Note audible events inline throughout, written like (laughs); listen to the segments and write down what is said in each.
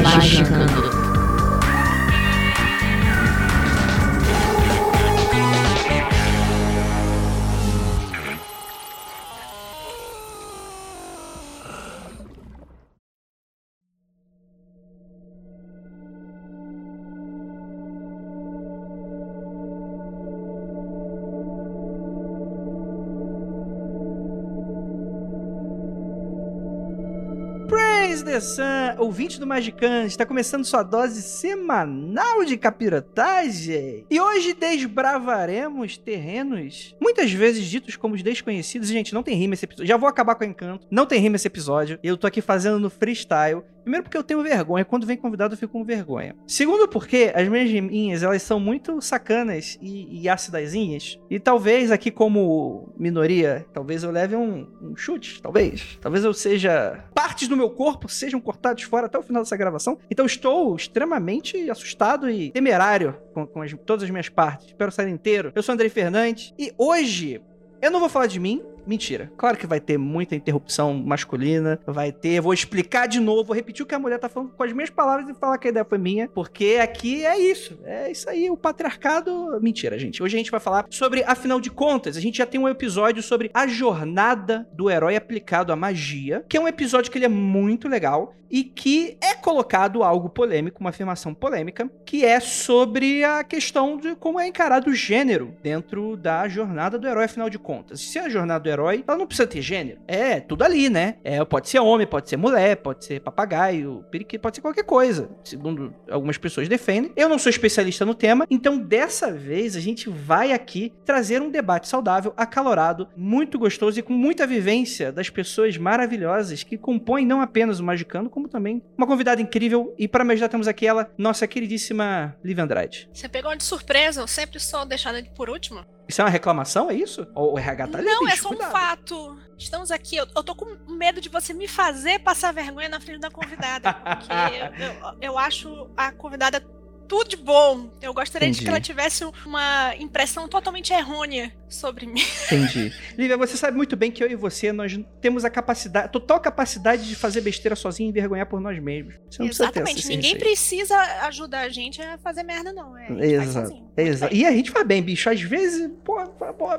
Magicando. Praise the Ouvinte do Magicante, está começando sua dose semanal de capirotagem. E hoje desbravaremos terrenos, muitas vezes ditos como os desconhecidos. Gente, não tem rima esse episódio. Já vou acabar com o encanto. Não tem rima esse episódio. Eu tô aqui fazendo no freestyle. Primeiro porque eu tenho vergonha, quando vem convidado eu fico com vergonha. Segundo porque as minhas riminhas, elas são muito sacanas e, e. E talvez aqui como minoria, talvez eu leve um, um chute, talvez. Talvez eu seja... Partes do meu corpo sejam cortados fora até o final dessa gravação. Então estou extremamente assustado e temerário com, com as- todas as minhas partes. Espero sair inteiro. Eu sou Andrei Fernandes e hoje eu não vou falar de mim. Mentira. Claro que vai ter muita interrupção masculina. Vai ter. Vou explicar de novo. Vou repetir o que a mulher tá falando com as minhas palavras e falar que a ideia foi minha. Porque aqui é isso. É isso aí. O patriarcado. Mentira, gente. Hoje a gente vai falar sobre, afinal de contas, a gente já tem um episódio sobre a jornada do herói aplicado à magia. Que é um episódio que ele é muito legal. E que é colocado algo polêmico, uma afirmação polêmica, que é sobre a questão de como é encarado o gênero dentro da jornada do herói, afinal de contas. Se a jornada do herói, ela não precisa ter gênero. É tudo ali, né? É, pode ser homem, pode ser mulher, pode ser papagaio, periquito, pode ser qualquer coisa, segundo algumas pessoas defendem. Eu não sou especialista no tema, então dessa vez a gente vai aqui trazer um debate saudável, acalorado, muito gostoso e com muita vivência das pessoas maravilhosas que compõem não apenas o Magicando, como também uma convidada incrível. E para me ajudar temos aqui ela, nossa queridíssima Liv Andrade. Você pegou de surpresa, eu sempre sou deixada de por último. Isso é uma reclamação, é isso? Ou o RH tá ali, Não, é bicho, só um cuidado. fato. Estamos aqui, eu, eu tô com medo de você me fazer passar vergonha na frente da convidada. Porque (laughs) eu, eu acho a convidada tudo de bom. Eu gostaria de Entendi. que ela tivesse uma impressão totalmente errônea sobre mim. (laughs) Entendi. Lívia, você sabe muito bem que eu e você, nós temos a capacidade, total capacidade de fazer besteira sozinho e envergonhar por nós mesmos. Você não precisa Exatamente. essa Ninguém precisa ajudar a gente a fazer merda, não. É, a Exato. sozinho. Muito Exato. E a gente faz bem, bicho. Às vezes, pô, pô,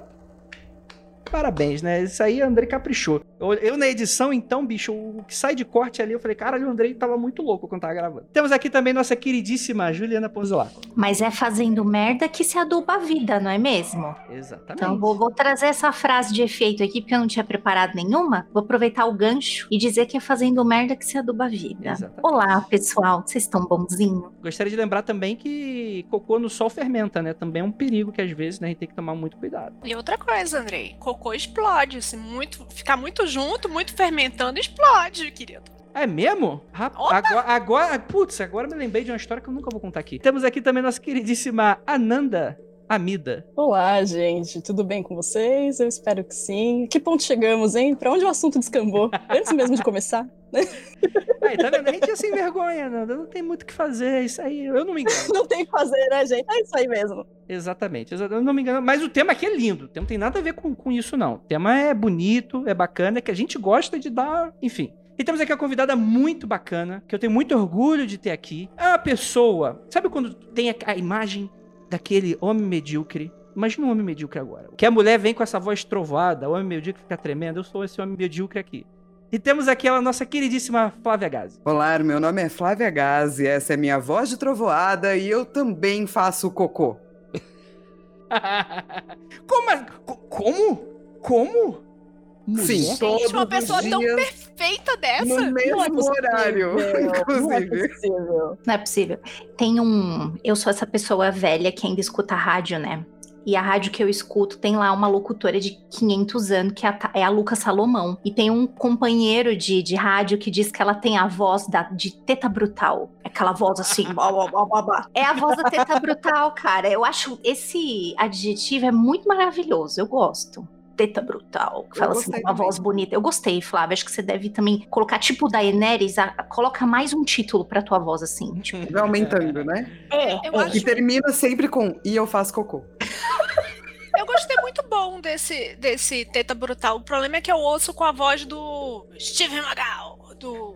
parabéns, né? Isso aí, Andrei caprichou. Eu, eu na edição, então, bicho, o que sai de corte ali, eu falei, caralho, o Andrei tava muito louco quando tava gravando. Temos aqui também nossa queridíssima Juliana Ponzolaco. Mas é fazendo merda que se aduba a vida, não é mesmo? Exatamente. Então vou, vou trazer essa frase de efeito aqui, porque eu não tinha preparado nenhuma. Vou aproveitar o gancho e dizer que é fazendo merda que se aduba a vida. Exatamente. Olá, pessoal. Vocês estão bonzinho? Gostaria de lembrar também que cocô no sol fermenta, né? Também é um perigo que às vezes né, a gente tem que tomar muito cuidado. E outra coisa, Andrei, cocô explode. Se muito, ficar muito junto, muito fermentando, explode, querido. É mesmo? Rap- Opa! agora, agora, putz, agora me lembrei de uma história que eu nunca vou contar aqui. Temos aqui também nossa queridíssima Ananda Amida. Olá, gente, tudo bem com vocês? Eu espero que sim. Que ponto chegamos, hein? Pra onde o assunto descambou? Antes mesmo de começar. (laughs) Aí, tá vendo? A gente é sem vergonha, Ananda. Não tem muito o que fazer. Isso aí, eu não me engano. (laughs) Não tem o que fazer, né, gente? É isso aí mesmo. Exatamente, exa- eu não me engano. Mas o tema aqui é lindo. O tema não tem nada a ver com, com isso, não. O tema é bonito, é bacana, é que a gente gosta de dar. Enfim. E temos aqui uma convidada muito bacana, que eu tenho muito orgulho de ter aqui. É uma pessoa. Sabe quando tem a, a imagem daquele homem medíocre? Imagina um homem medíocre agora. Que a mulher vem com essa voz trovoada, o homem medíocre fica tremendo. Eu sou esse homem medíocre aqui. E temos aqui a nossa queridíssima Flávia Gazi. Olá, meu nome é Flávia Gazi, essa é minha voz de trovoada e eu também faço cocô. (laughs) como? a- co- Como? Como? Sim, Gente, uma pessoa os tão perfeita dessa. no mesmo horário, Não é inclusive. possível. Não é possível. Tem um. Eu sou essa pessoa velha que ainda escuta rádio, né? E a rádio que eu escuto tem lá uma locutora de 500 anos, que é a, é a Luca Salomão. E tem um companheiro de, de rádio que diz que ela tem a voz da, de teta brutal. Aquela voz assim. blá, blá, blá, blá. É a voz da teta brutal, cara. Eu acho esse adjetivo é muito maravilhoso. Eu gosto teta brutal, que Eu fala assim uma também. voz bonita. Eu gostei, Flávia. Acho que você deve também colocar, tipo da Daenerys, a- coloca mais um título pra tua voz, assim. Tipo, Vai aumentando, né? é, Eu é. acho- E termina sempre com e eu faço cocô. (laughs) Eu gostei muito bom desse, desse Teta Brutal. O problema é que eu ouço com a voz do Steven Magal, do,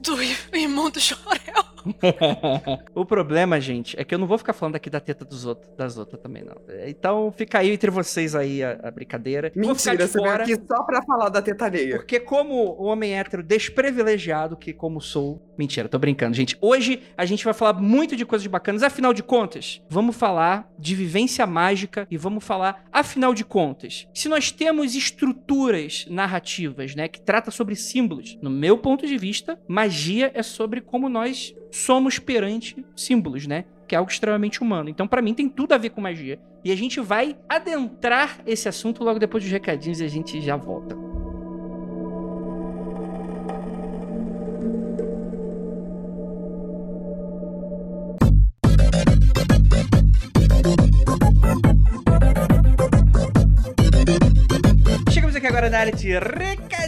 do Imundo Chorel. (laughs) o problema, gente, é que eu não vou ficar falando aqui da teta dos outros, das outras também, não. Então fica aí entre vocês aí a, a brincadeira. Mentira, você fora, aqui só pra falar da teta alheia. Porque como o homem hétero desprivilegiado que como sou... Mentira, tô brincando, gente. Hoje a gente vai falar muito de coisas bacanas. Afinal de contas, vamos falar de vivência mágica e vamos falar, afinal de contas, se nós temos estruturas narrativas, né, que trata sobre símbolos, no meu ponto de vista, magia é sobre como nós somos perante símbolos, né? Que é algo extremamente humano. Então, pra mim, tem tudo a ver com magia. E a gente vai adentrar esse assunto logo depois dos recadinhos e a gente já volta. Chegamos aqui agora na área de recadinhos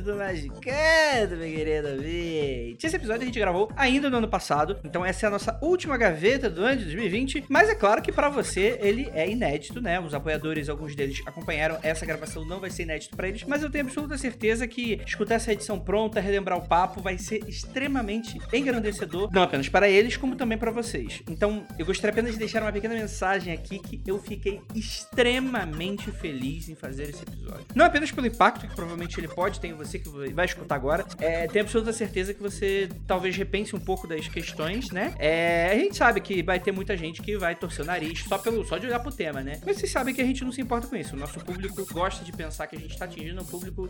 do Magicando, meu querido ouvinte. Esse episódio a gente gravou ainda no ano passado, então essa é a nossa última gaveta do ano de 2020. Mas é claro que pra você ele é inédito, né? Os apoiadores, alguns deles acompanharam essa gravação, não vai ser inédito pra eles, mas eu tenho absoluta certeza que escutar essa edição pronta, relembrar o papo, vai ser extremamente engrandecedor, não apenas para eles, como também para vocês. Então, eu gostaria apenas de deixar uma pequena mensagem aqui que eu fiquei extremamente feliz em fazer esse episódio. Não apenas pelo impacto que provavelmente ele pode ter em você que vai escutar agora, é, tenho absoluta certeza que você talvez repense um pouco das questões, né? É, a gente sabe que vai ter muita gente que vai torcer o nariz só, pelo, só de olhar pro tema, né? Mas vocês sabem que a gente não se importa com isso. O nosso público gosta de pensar que a gente tá atingindo um público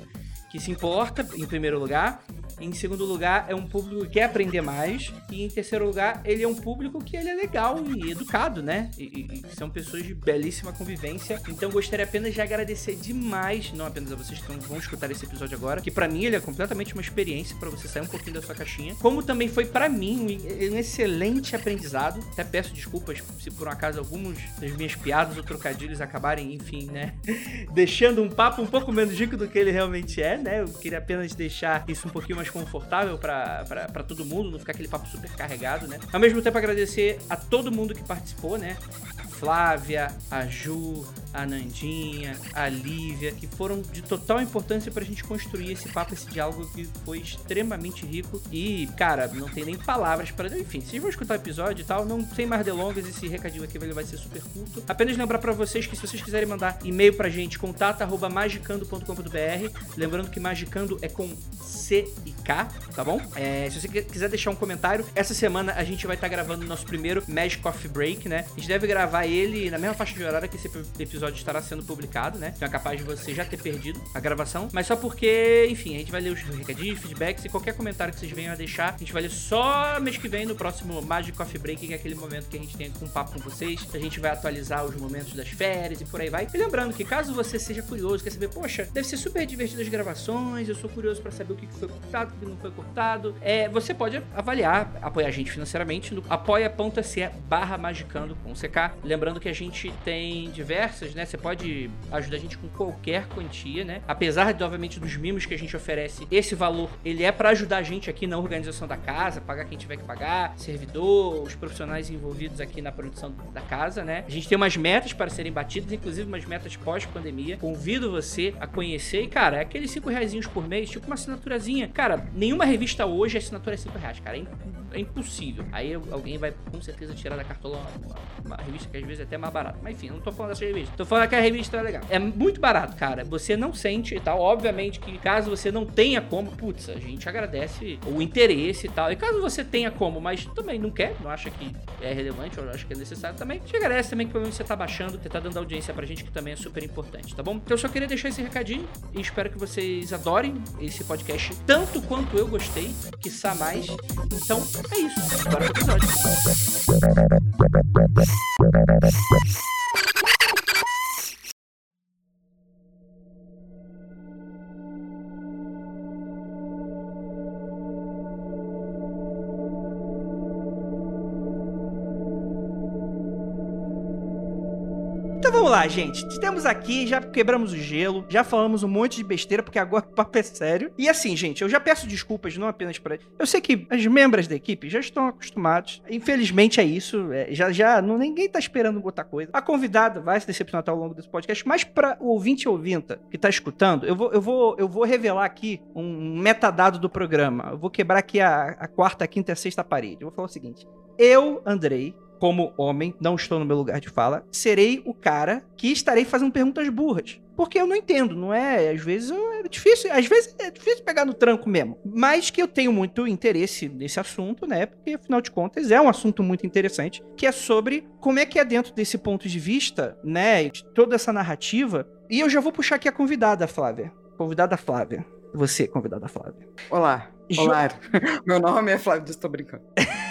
que se importa, em primeiro lugar. Em segundo lugar, é um público que quer aprender mais. E em terceiro lugar, ele é um público que ele é legal e educado, né? E, e- e são pessoas de belíssima convivência. Então gostaria apenas de agradecer demais, não apenas a vocês que vão escutar esse episódio agora, que pra mim ele é completamente uma experiência pra você sair um pouquinho da sua caixinha, como também foi pra mim um, excelente aprendizado. Até peço desculpas se por um acaso alguns das minhas piadas ou trocadilhos acabarem, enfim, né, (laughs) deixando um papo um pouco menos rico do que ele realmente é, né? Eu queria apenas deixar isso um pouquinho mais confortável pra todo mundo, não ficar aquele papo super carregado, né? Ao mesmo tempo agradecer a todo mundo que participou, né? Flávia, a Ju, a Nandinha, a Lívia, que foram de total importância pra gente construir esse papo, esse diálogo que foi extremamente rico. E, cara, não tem nem palavras para. Enfim, vocês vão escutar o episódio e tal, não sem mais delongas, esse recadinho aqui vai ser super curto. Apenas lembrar pra vocês que se vocês quiserem mandar e-mail pra gente, contato.magicando.com.br. Lembrando que magicando é com C e K, tá bom? É, se você qui- quiser deixar um comentário, essa semana a gente vai estar gravando o nosso primeiro Magic Coffee Break, né? A gente deve gravar ele na mesma faixa de horário que esse episódio estará sendo publicado, né? Então é capaz de você já ter perdido a gravação, mas só porque, enfim, a gente vai ler os recadinhos, feedbacks e qualquer comentário que vocês venham a deixar, a gente vai ler só mês que vem no próximo Magic Coffee Break, que é aquele momento que a gente tem um papo com vocês. A gente vai atualizar os momentos das férias e por aí vai. E lembrando que caso você seja curioso, quer saber, poxa, deve ser super divertido as gravações, eu sou curioso pra saber o que que foi cortado, o que não foi cortado. É, você pode avaliar, apoiar a gente financeiramente no apoia.se barra magicando com CK. Lembrando que a gente tem diversas, né? Você pode ajudar a gente com qualquer quantia, né? Apesar, de, obviamente, dos mimos que a gente oferece, esse valor, ele é pra ajudar a gente aqui na organização da casa, pagar quem tiver que pagar, servidor, os profissionais envolvidos aqui na produção da casa, né? A gente tem umas metas para serem batidas, inclusive umas metas pós-pandemia. Convido você a conhecer e, cara, é aqueles 5 reais por mês, tipo uma assinaturazinha. Cara, nenhuma revista hoje a assinatura é 5 reais, cara. É, é impossível. Aí alguém vai com certeza tirar da cartola uma, uma revista que às vezes é até mais barata. Mas enfim, eu não tô falando dessa revista. Tô falando que a revista é legal. É muito barato, cara. Você não sente e tal. Obviamente que caso você não tenha como, putz, a gente agradece o interesse e tal. E caso você tenha como, mas também não quer, não acha que é relevante ou acha que é necessário também, gente agradece também que pelo menos você tá baixando, que tá dando audiência pra gente, que também é super importante, tá bom? Então eu só queria deixar esse recadinho e espero que vocês adorem esse podcast tanto quanto eu gostei, quiçá mais. Então é isso. Bora pro episódio. Vamos lá, gente. Temos aqui, já quebramos o gelo, já falamos um monte de besteira, porque agora o papo é sério. E assim, gente, eu já peço desculpas não apenas para. Eu sei que as membros da equipe já estão acostumados. Infelizmente é isso. é, já, já. Não, ninguém tá esperando outra coisa. A convidada vai se decepcionar ao longo desse podcast, mas para o ouvinte e ouvinta que tá escutando, eu vou, eu vou, eu vou revelar aqui um metadado do programa. Eu vou quebrar aqui a, a quarta, a quinta e a sexta parede. Eu vou falar o seguinte. Eu, Andrei, como homem, não estou no meu lugar de fala, serei o cara que estarei fazendo perguntas burras. Porque eu não entendo, não é? Às vezes é difícil, às vezes é difícil pegar no tranco mesmo. Mas que eu tenho muito interesse nesse assunto, né? Porque afinal de contas é um assunto muito interessante, que é sobre como é que é dentro desse ponto de vista, né, de toda essa narrativa. E eu já vou puxar aqui a convidada, Flávia. Convidada Flávia. Você, convidada Flávia. Olá. Olá. (laughs) Meu nome é Flávio, estou brincando. (laughs)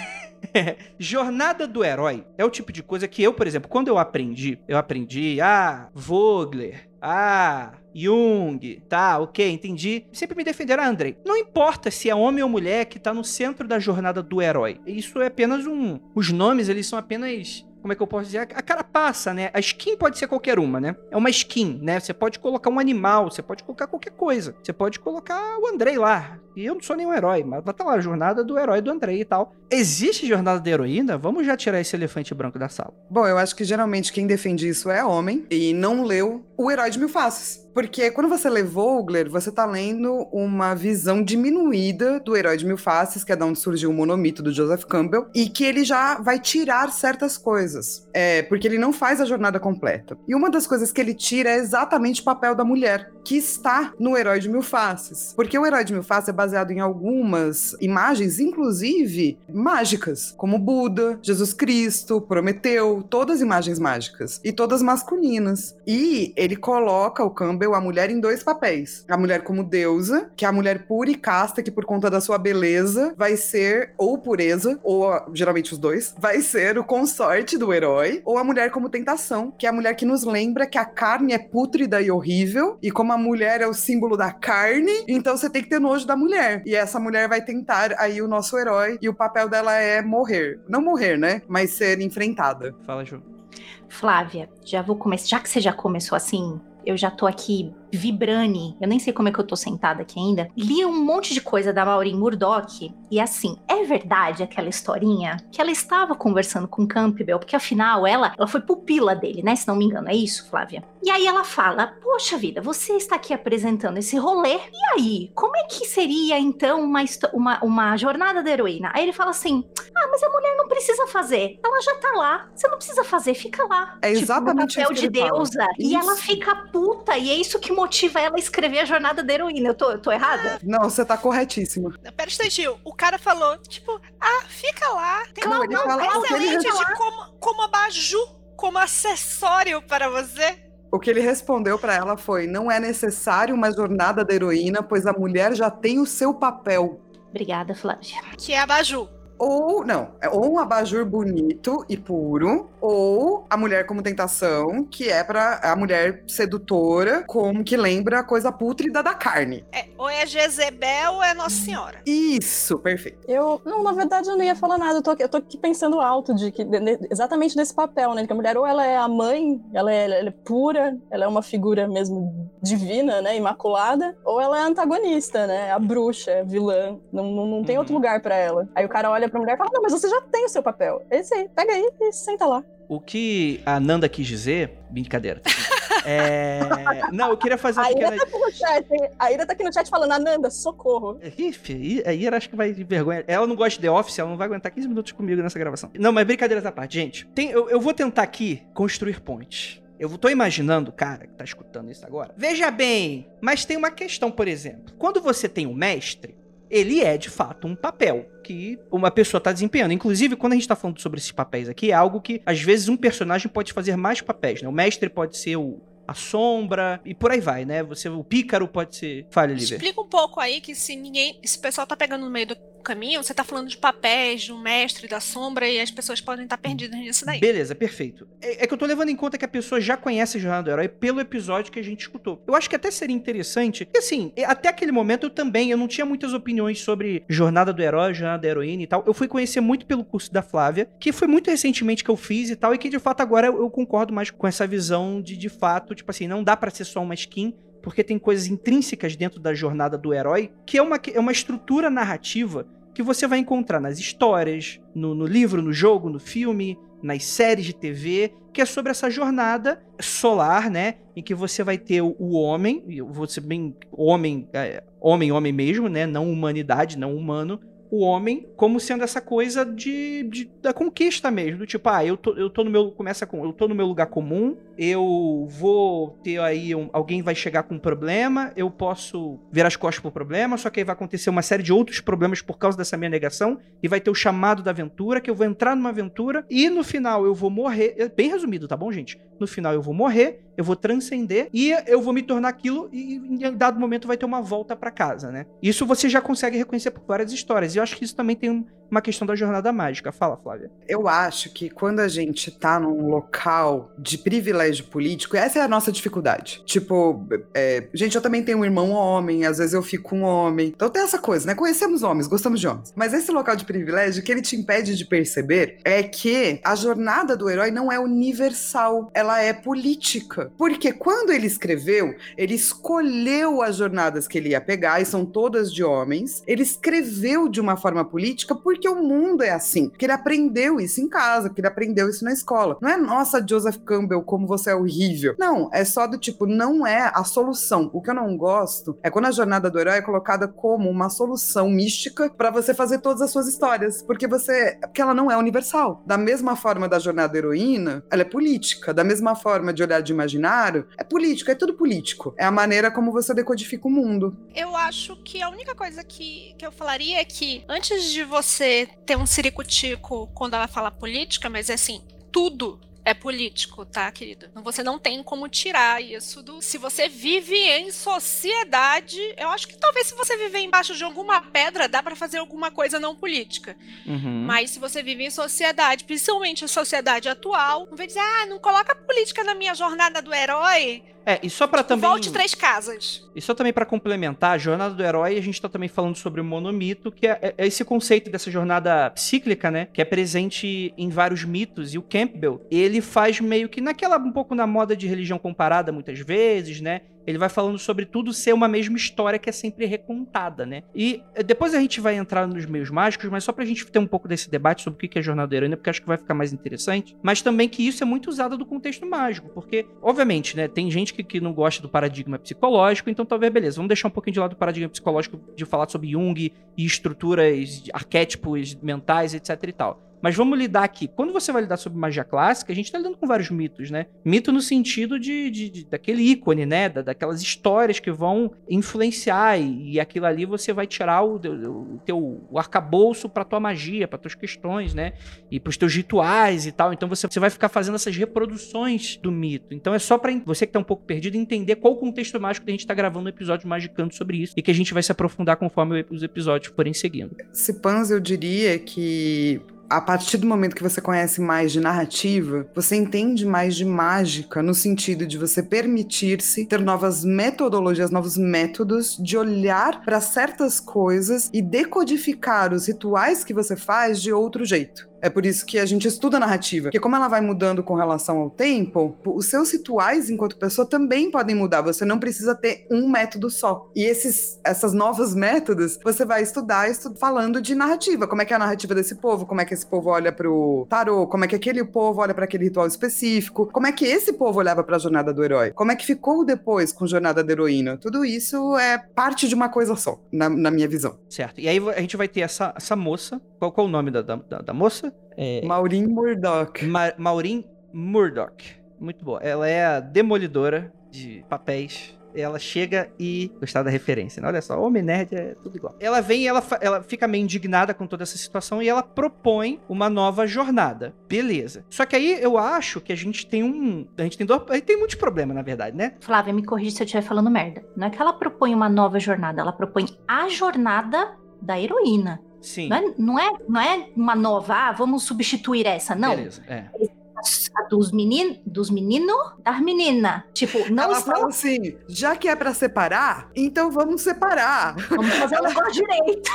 (laughs) Jornada do herói é o tipo de coisa que eu, por exemplo, quando eu aprendi, eu aprendi, ah, Vogler, ah, Jung, tá, ok, entendi. Sempre me defenderam, ah, Andrei. Não importa se é homem ou mulher que tá no centro da jornada do herói. Isso é apenas um. Os nomes, eles são apenas. Como é que eu posso dizer? A carapaça, né? A skin pode ser qualquer uma, né? É uma skin, né? Você pode colocar um animal, você pode colocar qualquer coisa. Você pode colocar o Andrei lá. E eu não sou nenhum herói, mas estar lá a jornada do herói do Andrei e tal. Existe jornada da heroína? Vamos já tirar esse elefante branco da sala. Bom, eu acho que geralmente quem defende isso é homem e não leu O Herói de Mil Faces. Porque quando você lê Vogler, você tá lendo uma visão diminuída do Herói de Mil Faces, que é da onde surgiu o monomito do Joseph Campbell, e que ele já vai tirar certas coisas. É, porque ele não faz a jornada completa. E uma das coisas que ele tira é exatamente o papel da mulher, que está no Herói de Mil Faces. Porque o Herói de Mil Faces é baseado em algumas imagens, inclusive mágicas, como Buda, Jesus Cristo, Prometeu, todas imagens mágicas e todas masculinas. E ele coloca o Campbell, a mulher, em dois papéis: a mulher como deusa, que é a mulher pura e casta, que por conta da sua beleza vai ser, ou pureza, ou geralmente os dois, vai ser o consorte do herói, ou a mulher como tentação, que é a mulher que nos lembra que a carne é pútrida e horrível, e como a mulher é o símbolo da carne, então você tem que ter nojo da mulher. E essa mulher vai tentar aí o nosso herói, e o papel dela é morrer. Não morrer, né? Mas ser enfrentada. Fala, Ju. Flávia, já vou começar. Já que você já começou assim, eu já tô aqui vibrane. Eu nem sei como é que eu tô sentada aqui ainda. Li um monte de coisa da Maureen Murdoch. E assim, é verdade aquela historinha que ela estava conversando com Campbell, porque afinal ela, ela foi pupila dele, né? Se não me engano, é isso, Flávia? E aí ela fala: Poxa vida, você está aqui apresentando esse rolê. E aí, como é que seria então uma, uma, uma jornada da heroína? Aí ele fala assim: Ah, mas a mulher não precisa fazer. Ela já tá lá. Você não precisa fazer, fica lá. É Tipo, exatamente no papel isso de fala. deusa. E ela Isso. fica puta. E é isso que motiva ela a escrever a jornada da heroína. Eu tô, eu tô errada? Não, você tá corretíssima. Pera um instantinho, o cara falou, tipo, ah, fica lá. Tem Não, ele fala ele, excelente res- de como, como abajur, como acessório para você. o que ele respondeu pra ela foi: não é necessário uma jornada da heroína, pois a mulher já tem o seu papel. Obrigada, Flávia. Que é abajur. Ou, não, é ou um abajur bonito e puro, ou a mulher como tentação, que é pra a mulher sedutora, como que lembra a coisa pútrida da carne. É, ou é Jezebel ou é Nossa Senhora. Isso, perfeito. Eu, não, na verdade eu não ia falar nada, eu tô, aqui- eu tô aqui pensando alto de que, de- exatamente desse papel, né? Que a mulher ou ela é a mãe, ela é, ela é pura, ela é uma figura mesmo divina, né? Imaculada, ou ela é a antagonista, né? A bruxa, é vilã, não, não, não tem Uhum. outro lugar pra ela. Aí o cara olha pra mulher e fala: Não, mas você já tem o seu papel. É esse aí, pega aí e senta lá. O que a Nanda quis dizer. Brincadeira. tá. É... Não, eu queria fazer A Ira pequena. tá chat? A Ira tá aqui no chat falando: Ananda, socorro. Ih, fi, a Ira acho que vai de vergonha. Ela não gosta de The Office, ela não vai aguentar 15 minutos comigo nessa gravação. Não, mas brincadeira à parte, gente. Tem, eu, eu vou tentar aqui construir pontes. Eu tô imaginando cara que tá escutando isso agora. Veja bem, mas tem uma questão, por exemplo. Quando você tem um mestre, ele é de fato um papel que uma pessoa tá desempenhando. Inclusive, quando a gente tá falando sobre esses papéis aqui, é algo que às vezes um personagem pode fazer mais papéis, né? O mestre pode ser o a sombra e por aí vai, né? Você o pícaro pode ser falha livre. Explica um pouco aí que se ninguém. Se o pessoal tá pegando no meio do, caminho, você tá falando de papéis, de um mestre, da sombra, e as pessoas podem estar perdidas nisso daí. Beleza, perfeito. É, é que eu tô levando em conta que a pessoa já conhece a Jornada do Herói pelo episódio que a gente escutou. Eu acho que até seria interessante, e assim, é, até aquele momento eu também, eu não tinha muitas opiniões sobre Jornada do Herói, Jornada da Heroína e tal. Eu fui conhecer muito pelo curso da Flávia, que foi muito recentemente que eu fiz e tal, e que de fato agora eu, eu concordo mais com essa visão de, de fato, tipo assim, não dá para ser só uma skin, porque tem coisas intrínsecas dentro da jornada do herói, que é uma, é uma estrutura narrativa que você vai encontrar nas histórias, no, no livro, no jogo, no filme, nas séries de TV, que é sobre essa jornada solar, né? Em que você vai ter o, homem, ser bem homem, é, homem, homem mesmo, né? Não humanidade, não humano, o homem como sendo essa coisa de, de, da conquista mesmo, do tipo, ah, eu tô, eu tô no meu começa com, eu tô no meu lugar comum, eu vou ter aí um, alguém vai chegar com um problema, eu posso ver as costas pro problema, só que aí vai acontecer uma série de outros problemas por causa dessa minha negação e vai ter o chamado da aventura, que eu vou entrar numa aventura e no final eu vou morrer, bem resumido, tá bom, gente? No final eu vou morrer, eu vou transcender e eu vou me tornar aquilo e em dado momento vai ter uma volta para casa, né? Isso você já consegue reconhecer por várias histórias. E eu acho que isso também tem uma questão da jornada mágica. Fala, Flávia. Eu acho que quando a gente tá num local de privilégio político, essa é a nossa dificuldade. Tipo, é, gente, eu também tenho um irmão homem, às vezes eu fico um homem. Então tem essa coisa, né? Conhecemos homens, gostamos de homens. Mas esse local de privilégio, que ele te impede de perceber é que a jornada do herói não é universal, ela é política. Porque quando ele escreveu, ele escolheu as jornadas que ele ia pegar, e são todas de homens. Ele escreveu de uma forma política porque o mundo é assim. Porque ele aprendeu isso em casa, porque ele aprendeu isso na escola. Não é, nossa, Joseph Campbell, como você é horrível. Não, é só do tipo, não é a solução. O que eu não gosto é quando a jornada do herói é colocada como uma solução mística para você fazer todas as suas histórias. Porque você. Porque ela não é universal. Da mesma forma da jornada heroína, ela é política. Da mesma forma de olhar de imaginário, é político, é tudo político. É a maneira como você decodifica o mundo. Eu acho que a única coisa que, que eu falaria é que antes de você ter um ciricutico quando ela fala política, mas é assim, tudo é político, tá, querido? Você não tem como tirar isso do. Se você vive em sociedade, eu acho que talvez se você viver embaixo de alguma pedra, dá para fazer alguma coisa não política. Uhum. Mas se você vive em sociedade, principalmente a sociedade atual, não vai dizer, ah, não coloca política na minha jornada do herói. É, e só para também. Volte três casas. E só também para complementar, a jornada do herói, a gente tá também falando sobre o monomito, que é, é, esse conceito dessa jornada cíclica, né? Que é presente em vários mitos. E o Campbell, ele faz meio que naquela, um pouco na moda de religião comparada, muitas vezes, né? Ele vai falando sobre tudo ser uma mesma história que é sempre recontada, né? E eh, depois a gente vai entrar nos meios mágicos, mas só pra gente ter um pouco desse debate sobre o que é jornada da heroína, porque acho que vai ficar mais interessante. Mas também que isso é muito usado do contexto mágico, porque, obviamente, né, tem gente que, que não gosta do paradigma psicológico, então talvez, beleza, vamos deixar um pouquinho de lado do paradigma psicológico de falar sobre Jung e estruturas, arquétipos mentais, etc e tal. Mas vamos lidar aqui. Quando você vai lidar sobre magia clássica, a gente tá lidando com vários mitos, né? Mito no sentido de, de, de daquele ícone, né? Da, daquelas histórias que vão influenciar e, e aquilo ali você vai tirar o, o, o teu o arcabouço para tua magia, para tuas questões, né? E para os teus rituais e tal. Então você, você vai ficar fazendo essas reproduções do mito. Então é só para você que tá um pouco perdido entender qual o contexto mágico que a gente tá gravando um episódio magicando sobre isso e que a gente vai se aprofundar conforme os episódios forem seguindo. Se Pans, eu diria que a partir do momento que você conhece mais de narrativa, você entende mais de mágica, no sentido de você permitir-se ter novas metodologias, novos métodos de olhar para certas coisas e decodificar os rituais que você faz de outro jeito. É por isso que a gente estuda a narrativa. Porque como ela vai mudando com relação ao tempo, os seus rituais enquanto pessoa também podem mudar. Você não precisa ter um método só. E esses, essas novas métodos, você vai estudar estu falando de narrativa. Como é que é a narrativa desse povo? Como é que esse povo olha pro tarô? Como é que aquele povo olha para aquele ritual específico? Como é que esse povo olhava para a jornada do herói? Como é que ficou depois com a jornada da heroína? Tudo isso é parte de uma coisa só, na, na minha visão. Certo. E aí a gente vai ter essa, essa moça. Qual, qual é o nome da, da, da moça? É... Maureen Murdoch. Ma Maureen Murdoch. Muito boa. Ela é a demolidora de papéis. Ela chega e. Gostar da referência, né? Olha só, Homem Nerd é tudo igual. Ela vem e ela, ela fica meio indignada com toda essa situação e ela propõe uma nova jornada. Beleza. Só que aí eu acho que a gente tem um. A gente tem dois. A gente tem muitos problemas, na verdade, né? Flávia, me corrija se eu estiver falando merda. Não é que ela propõe uma nova jornada, ela propõe a jornada da heroína. Sim. Não é, não, é, não é uma nova, ah, vamos substituir essa, não. Beleza, é. A dos meninos, dos meninos, das meninas. Tipo, não Ela estão. fala assim: já que é pra separar, então vamos separar. Vamos fazer o negócio (laughs) direito.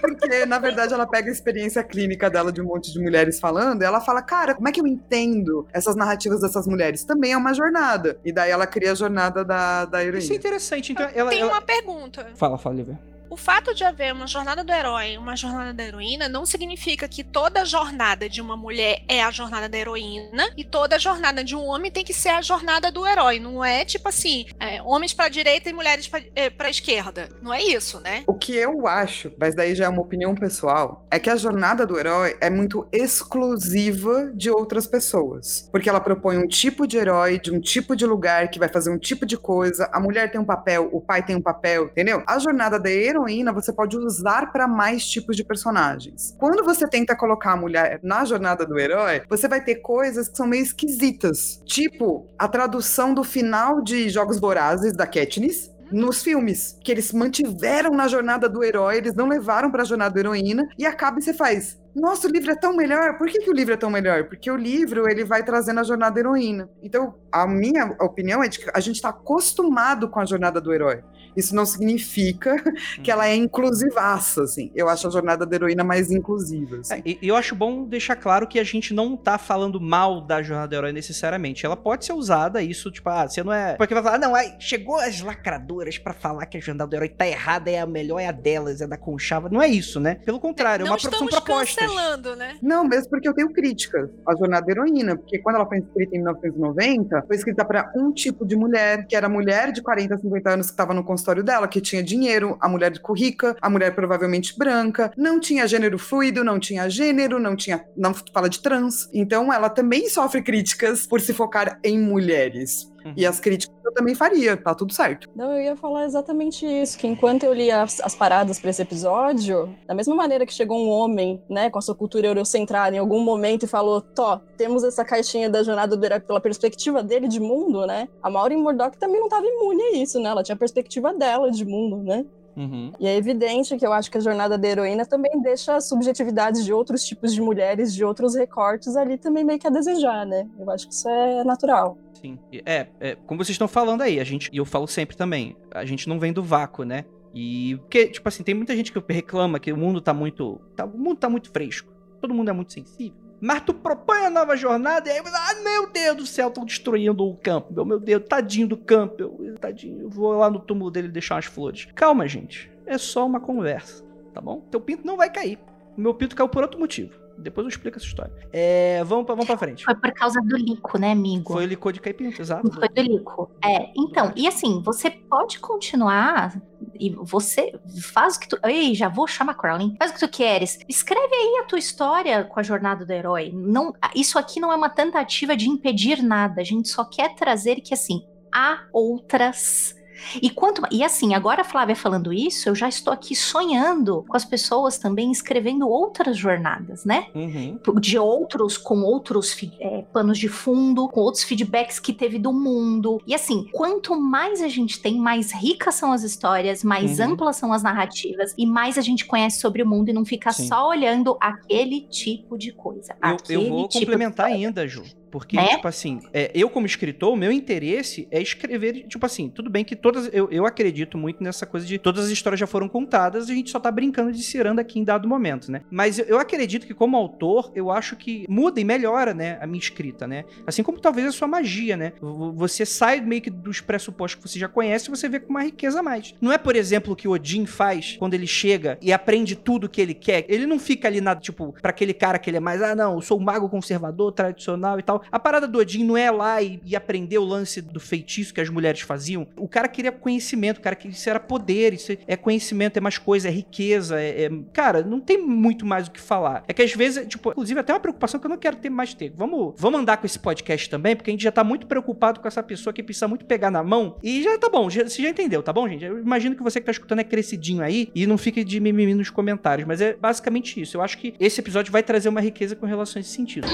Porque, na verdade, ela pega a experiência clínica dela de um monte de mulheres falando, e ela fala, cara, como é que eu entendo essas narrativas dessas mulheres? Também é uma jornada. E daí ela cria a jornada da, da Isso é heroína. interessante. Então, ela. Tem ela- uma pergunta. Fala, fala, Lívia. O fato de haver uma jornada do herói e uma jornada da heroína não significa que toda jornada de uma mulher é a jornada da heroína e toda jornada de um homem tem que ser a jornada do herói. Não é tipo assim, é, homens pra direita e mulheres pra, é, pra esquerda. Não é isso, né? O que eu acho, mas daí já é uma opinião pessoal, é que a jornada do herói é muito exclusiva de outras pessoas. Porque ela propõe um tipo de herói, de um tipo de lugar, que vai fazer um tipo de coisa. A mulher tem um papel, o pai tem um papel, entendeu? A jornada da heroína você pode usar para mais tipos de personagens. Quando você tenta colocar a mulher na jornada do herói, você vai ter coisas que são meio esquisitas. Tipo, a tradução do final de Jogos Vorazes da Katniss nos filmes, que eles mantiveram na jornada do herói, eles não levaram pra jornada da heroína, e acaba e você faz. Nossa, o livro é tão melhor. Por que, que o livro é tão melhor? Porque o livro ele vai trazendo a jornada da heroína. Então, a minha opinião é de que a gente está acostumado com a jornada do herói. Isso não significa (laughs) que ela é inclusivaça, assim. Eu acho a jornada da heroína mais inclusiva. assim. É, e e eu acho bom deixar claro que a gente não tá falando mal da jornada do herói necessariamente. Ela pode ser usada, isso, tipo, ah, você não é. Porque vai falar, ah, não, aí chegou as lacradoras pra falar que a jornada do herói tá errada, é a melhor, é a delas, é da Conchava. Não é isso, né? Pelo contrário, é não uma proposta. Cancelando, né? Não, mesmo porque eu tenho críticas à jornada da heroína, porque quando ela foi escrita em 1990, foi escrita para um tipo de mulher, que era a mulher de 40, 50 anos que estava no consultório dela, que tinha dinheiro, a mulher rica, a mulher provavelmente branca, não tinha gênero fluido, não tinha gênero, não tinha, não fala de trans. Então ela também sofre críticas por se focar em mulheres. Uhum. E as críticas eu também faria, tá tudo certo. Não, eu ia falar exatamente isso, que enquanto eu li as, as paradas para esse episódio, da mesma maneira que chegou um homem, né, com a sua cultura eurocentrada em algum momento e falou, Tó, temos essa caixinha da jornada do herói pela perspectiva dele de mundo, né? A Maureen Murdock também não estava imune a isso, né? Ela tinha a perspectiva dela de mundo, né? Uhum. E é evidente que eu acho que a jornada da heroína também deixa as subjetividades de outros tipos de mulheres, de outros recortes ali também meio que a desejar, né? Eu acho que isso é natural. Sim. É, é, como vocês estão falando aí, a gente, e eu falo sempre também, a gente não vem do vácuo, né? E porque, tipo assim, tem muita gente que reclama que o mundo tá muito. Tá, o mundo tá muito fresco. Todo mundo é muito sensível. Mas tu propõe a nova jornada e aí ah, meu Deus do céu, estão destruindo o campo. Meu, meu Deus, tadinho do campo. Eu, tadinho, eu vou lá no túmulo dele deixar umas flores. Calma, gente. É só uma conversa, tá bom? Teu pinto não vai cair. O meu pinto caiu por outro motivo. Depois eu explico essa história. É, vamos pra, vamos pra frente. Foi por causa do lico, né, amigo? Foi o licor de cair pinto, exato. Foi do lico. É, então, e assim, você pode continuar e você faz o que tu. Ei, já vou chamar Crowley. Faz o que tu queres. Escreve aí a tua história com a jornada do herói. Não, isso aqui não é uma tentativa de impedir nada. A gente só quer trazer que assim há outras. E quanto e assim, agora a Flávia falando isso, eu já estou aqui sonhando com as pessoas também escrevendo outras jornadas, né? Uhum. de outros, com outros é, panos de fundo, com outros feedbacks que teve do mundo. E assim, quanto mais a gente tem, mais ricas são as histórias, mais Uhum. amplas são as narrativas e mais a gente conhece sobre o mundo e não fica Sim. só olhando aquele tipo de coisa. Eu, eu vou tipo complementar ainda, Ju. Porque, É? tipo assim, é, eu como escritor, o meu interesse é escrever, tipo assim, tudo bem que todas. Eu, eu acredito muito nessa coisa de todas as histórias já foram contadas e a gente só tá brincando de ciranda aqui em dado momento, né? Mas eu, eu acredito que, como autor, eu acho que muda e melhora, né, a minha escrita, né? Assim como talvez a sua magia, né? Você sai meio que dos pressupostos que você já conhece e você vê com uma riqueza a mais. Não é, por exemplo, o que o Odin faz quando ele chega e aprende tudo que ele quer. Ele não fica ali nada, tipo, pra aquele cara que ele é mais, ah, não, eu sou um mago conservador, tradicional e tal. A parada do Odin não é lá e, e aprender o lance do feitiço que as mulheres faziam. O cara queria conhecimento, o cara queria isso era poder, isso é conhecimento, é mais coisa, é riqueza, é, é- Cara, não tem muito mais o que falar. É que às vezes, tipo, inclusive até uma preocupação que eu não quero ter mais ter. Vamos, vamos andar com esse podcast também, porque a gente já tá muito preocupado com essa pessoa que precisa muito pegar na mão. E já tá bom, já, você já entendeu, tá bom, gente? Eu imagino que você que tá escutando é crescidinho aí e não fique de mimimi nos comentários, mas é basicamente isso. Eu acho que esse episódio vai trazer uma riqueza com relação a esse sentido.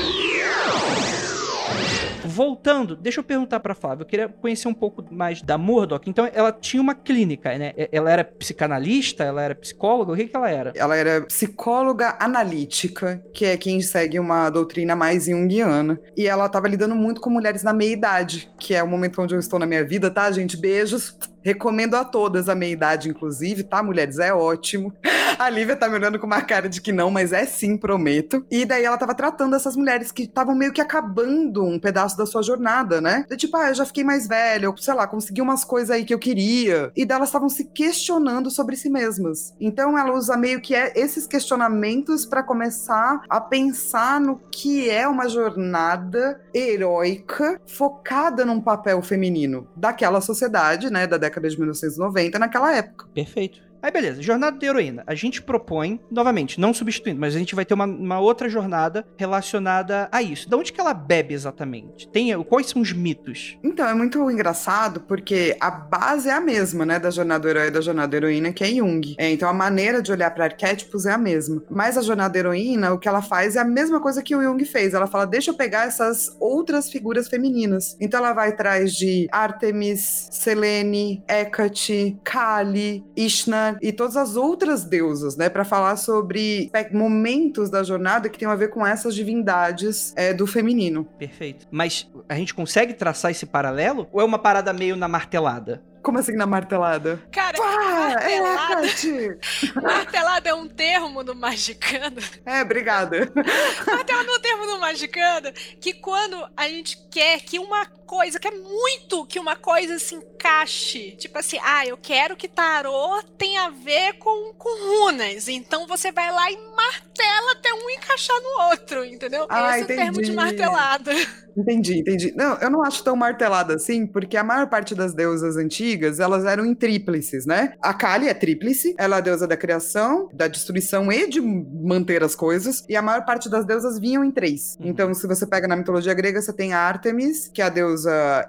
Voltando, deixa eu perguntar pra Flávia. Eu queria conhecer um pouco mais da Murdoch. Então, ela tinha uma clínica, né? Ela era psicanalista? Ela era psicóloga? O que, que ela era? Ela era psicóloga analítica, que é quem segue uma doutrina mais junguiana. E ela tava lidando muito com mulheres na meia-idade, que é o momento onde eu estou na minha vida, tá, gente? Beijos. Recomendo a todas a meia-idade, inclusive, tá, mulheres? É ótimo. (laughs) A Lívia tá me olhando com uma cara de que não, mas é sim, prometo. E daí ela tava tratando essas mulheres que estavam meio que acabando um pedaço da sua jornada, né? De tipo, ah, eu já fiquei mais velha, eu, sei lá, consegui umas coisas aí que eu queria. E delas estavam se questionando sobre si mesmas. Então ela usa meio que é esses questionamentos pra começar a pensar no que é uma jornada heróica focada num papel feminino daquela sociedade, né, da década de 1990, naquela época. Perfeito. Aí, beleza. Jornada da heroína. A gente propõe, novamente, não substituindo, mas a gente vai ter uma, uma outra jornada relacionada a isso. Da onde que ela bebe exatamente? Tem, quais são os mitos? Então, é muito engraçado porque a base é a mesma, né, da jornada do herói e da jornada da heroína, que é Jung. É, então, a maneira de olhar para arquétipos é a mesma. Mas a jornada da heroína, o que ela faz é a mesma coisa que o Jung fez. Ela fala, deixa eu pegar essas outras figuras femininas. Então, ela vai atrás de Artemis, Selene, Hecate, Kali, Ishnar e todas as outras deusas, né, para falar sobre momentos da jornada que tem a ver com essas divindades é, do feminino. Perfeito. Mas a gente consegue traçar esse paralelo? Ou é uma parada meio na martelada? Como assim na martelada? Cara, Ah, é martelada, Hecate! (laughs) martelada é um termo no magicano. É, obrigada. (laughs) Martelada é um termo no magicano que quando a gente quer que uma coisa, quer muito que uma coisa se encaixe. Tipo assim, ah, eu quero que tarô tenha a ver com, com runas. Então você vai lá e martela até um encaixar no outro, entendeu? Ah, Esse é o termo de entendi. martelada. (laughs) Entendi, entendi. Não, eu não acho tão martelada assim, porque a maior parte das deusas antigas, elas eram em tríplices, né? A Kali é tríplice, ela é a deusa da criação, da destruição e de manter as coisas, e a maior parte das deusas vinham em três. Uhum. Então, se você pega na mitologia grega, você tem a Artemis, que é a deusa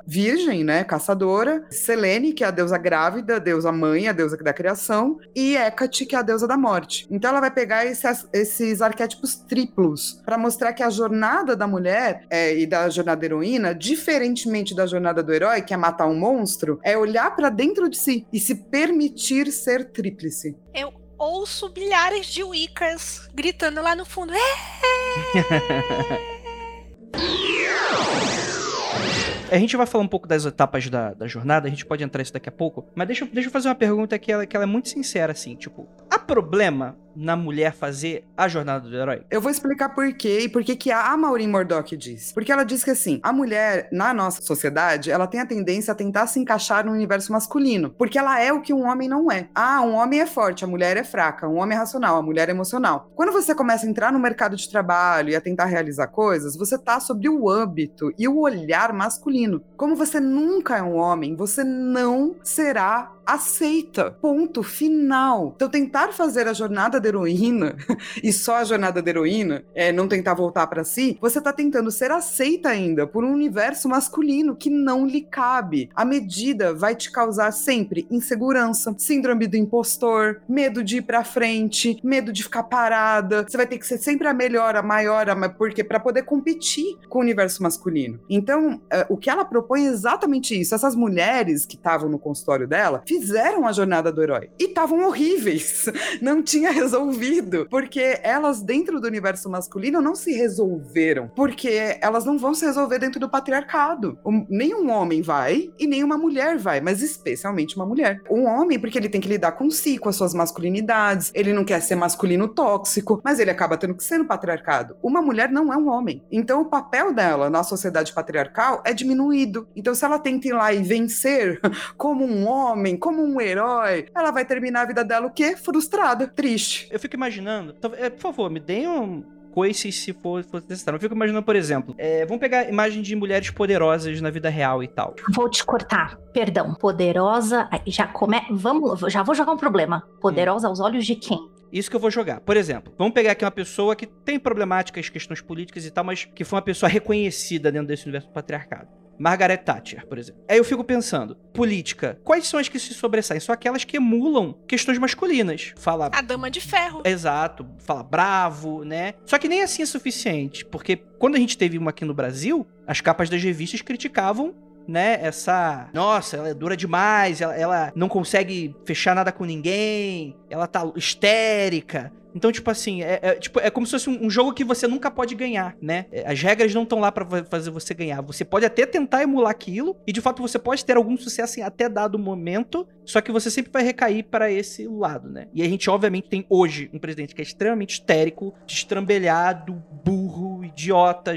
virgem, né, caçadora, Selene, que é a deusa grávida, a deusa mãe, a deusa da criação, e Hecate, que é a deusa da morte. Então, ela vai pegar esses, esses arquétipos triplos para mostrar que a jornada da mulher é, e da jornada da heroína, diferentemente da jornada do herói, que é matar um monstro, é olhar para dentro de si e se permitir ser tríplice. Eu ouço milhares de Wiccas gritando lá no fundo. (laughs) A gente vai falar um pouco das etapas da, da jornada, a gente pode entrar nisso daqui a pouco, mas deixa, deixa eu fazer uma pergunta que ela, que ela é muito sincera, assim, tipo, há problema na mulher fazer a jornada do herói? Eu vou explicar por quê e por que que a Maureen Murdoch diz. Porque ela diz que assim, a mulher na nossa sociedade, ela tem a tendência a tentar se encaixar no universo masculino, porque ela é o que um homem não é. Ah, um homem é forte, a mulher é fraca, um homem é racional, a mulher é emocional. Quando você começa a entrar no mercado de trabalho e a tentar realizar coisas, você tá sobre o âmbito e o olhar masculino. Como você nunca é um homem, você não será aceita. Ponto final. Então, tentar fazer a jornada da heroína (laughs) e só a jornada da heroína, é, não tentar voltar pra si, você tá tentando ser aceita ainda por um universo masculino que não lhe cabe. A medida vai te causar sempre insegurança, síndrome do impostor, medo de ir pra frente, medo de ficar parada. Você vai ter que ser sempre a melhor, a maior, a porque para poder competir com o universo masculino. Então, é, o que ela propõe é exatamente isso. Essas mulheres que estavam no consultório dela fizeram a jornada do herói e estavam horríveis. (laughs) Não tinha resolvido, porque elas dentro do universo masculino não se resolveram, porque elas não vão se resolver dentro do patriarcado. Um- nenhum homem vai e nenhuma mulher vai, mas especialmente uma mulher. Um homem porque ele tem que lidar com si, com as suas masculinidades, ele não quer ser masculino tóxico, mas ele acaba tendo que ser no patriarcado. Uma mulher não é um homem. Então o papel dela na sociedade patriarcal é diminuído. Então se ela tenta ir lá e vencer (laughs) como um homem, como um herói, ela vai terminar a vida dela o quê? Frustrada, triste. Eu fico imaginando, é, por favor, me deem um coice se for, for necessário. Eu fico imaginando, por exemplo, é, vamos pegar imagem de mulheres poderosas na vida real e tal. Vou te cortar. Perdão. Poderosa. Já come... Vamos, já vou jogar um problema. Poderosa aos olhos de quem? Isso que eu vou jogar. Por exemplo, vamos pegar aqui uma pessoa que tem problemáticas, questões políticas e tal, mas que foi uma pessoa reconhecida dentro desse universo do patriarcado. Margaret Thatcher, por exemplo. Aí eu fico pensando, política, quais são as que se sobressaem? São aquelas que emulam questões masculinas. Fala A dama de ferro. Exato, fala bravo, né? Só que nem assim é suficiente, porque quando a gente teve uma aqui no Brasil, as capas das revistas criticavam né, essa. Nossa, ela é dura demais, ela, ela não consegue fechar nada com ninguém, ela tá histérica. Então, tipo assim, é, é, tipo, é como se fosse um, um jogo que você nunca pode ganhar, né? É, As regras não estão lá pra fa- fazer você ganhar. Você pode até tentar emular aquilo, e de fato você pode ter algum sucesso em até dado momento, só que você sempre vai recair para esse lado, né? E a gente, obviamente, tem hoje um presidente que é extremamente histérico, destrambelhado, burro, idiota,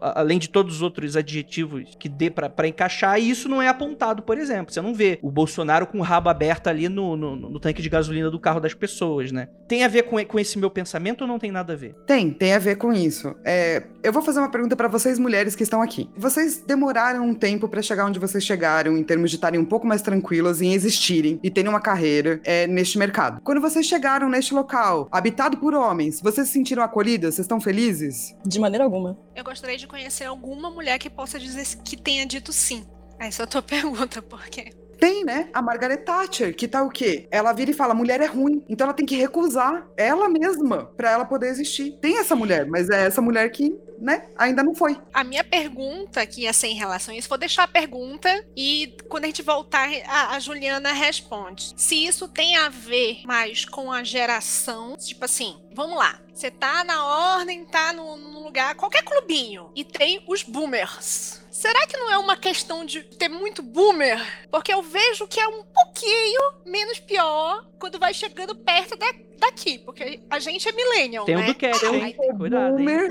além de todos os outros adjetivos que dê pra pra encaixar, e isso não é apontado, por exemplo. Você não vê o Bolsonaro com o rabo aberto ali no, no, no tanque de gasolina do carro das pessoas, né? Tem a ver com, com esse meu pensamento ou não tem nada a ver? Tem, tem a ver com isso. É, eu vou fazer uma pergunta pra vocês, mulheres que estão aqui. Vocês demoraram um tempo pra chegar onde vocês chegaram, em termos de estarem um pouco mais tranquilas em existirem e terem uma carreira é, neste mercado. Quando vocês chegaram neste local, habitado por homens, vocês se sentiram acolhidas? Vocês estão felizes? De maneira alguma. Eu gostaria de conhecer alguma mulher que possa dizer que tenha dito sim. Essa é a tua (laughs) pergunta, por quê? Tem, né? A Margaret Thatcher, que tá o quê? Ela vira e fala: mulher é ruim. Então ela tem que recusar ela mesma pra ela poder existir. Tem essa mulher, mas é essa mulher que, né, ainda não foi. A minha pergunta, que ia ser em relação a isso, vou deixar a pergunta e quando a gente voltar, a, a Juliana responde. Se isso tem a ver mais com a geração, tipo assim, vamos lá. Você tá na ordem, tá no, no lugar, qualquer clubinho, e tem os boomers. Será que não é uma questão de ter muito boomer? Porque eu vejo que é um pouquinho menos pior quando vai chegando perto da- daqui. Porque a gente é millennial, Tem um né? do Cat, Ai, hein? Cuidado, hein? Boomer,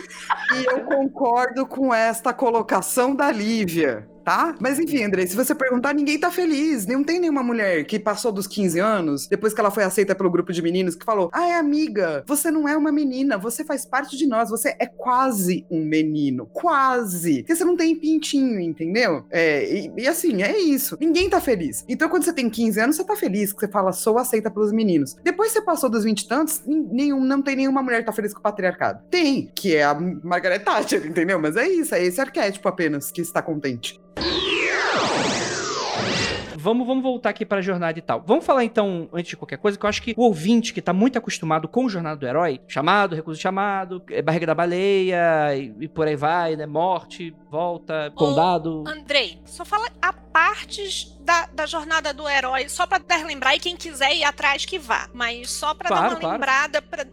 e eu concordo com esta colocação da Lívia. Tá? Mas enfim, Andrei, se você perguntar, ninguém tá feliz. Não tem nenhuma mulher que passou dos 15 anos, depois que ela foi aceita pelo grupo de meninos, que falou: Ai, amiga, você não é uma menina, você faz parte de nós, você é quase um menino. Quase. Porque você não tem pintinho, entendeu? É, e, e assim, é isso. Ninguém tá feliz. Então, quando você tem 15 anos, você tá feliz, que você fala, sou aceita pelos meninos. Depois você passou dos 20 e tantos, nenhum, não tem nenhuma mulher que tá feliz com o patriarcado. Tem, que é a Margaret Thatcher, entendeu? Mas é isso, é esse arquétipo apenas que está contente. Vamos, vamos voltar aqui pra jornada e tal. Vamos falar então, antes de qualquer coisa, que eu acho que o ouvinte que tá muito acostumado com jornada do herói, chamado, recurso de chamado, é, barriga da baleia e, e por aí vai, né? Morte, volta, condado. Andrei, só fala a partes da, da jornada do herói, só pra dar lembrar e quem quiser ir atrás que vá. Mas só pra dar Claro, uma claro. lembrada pra,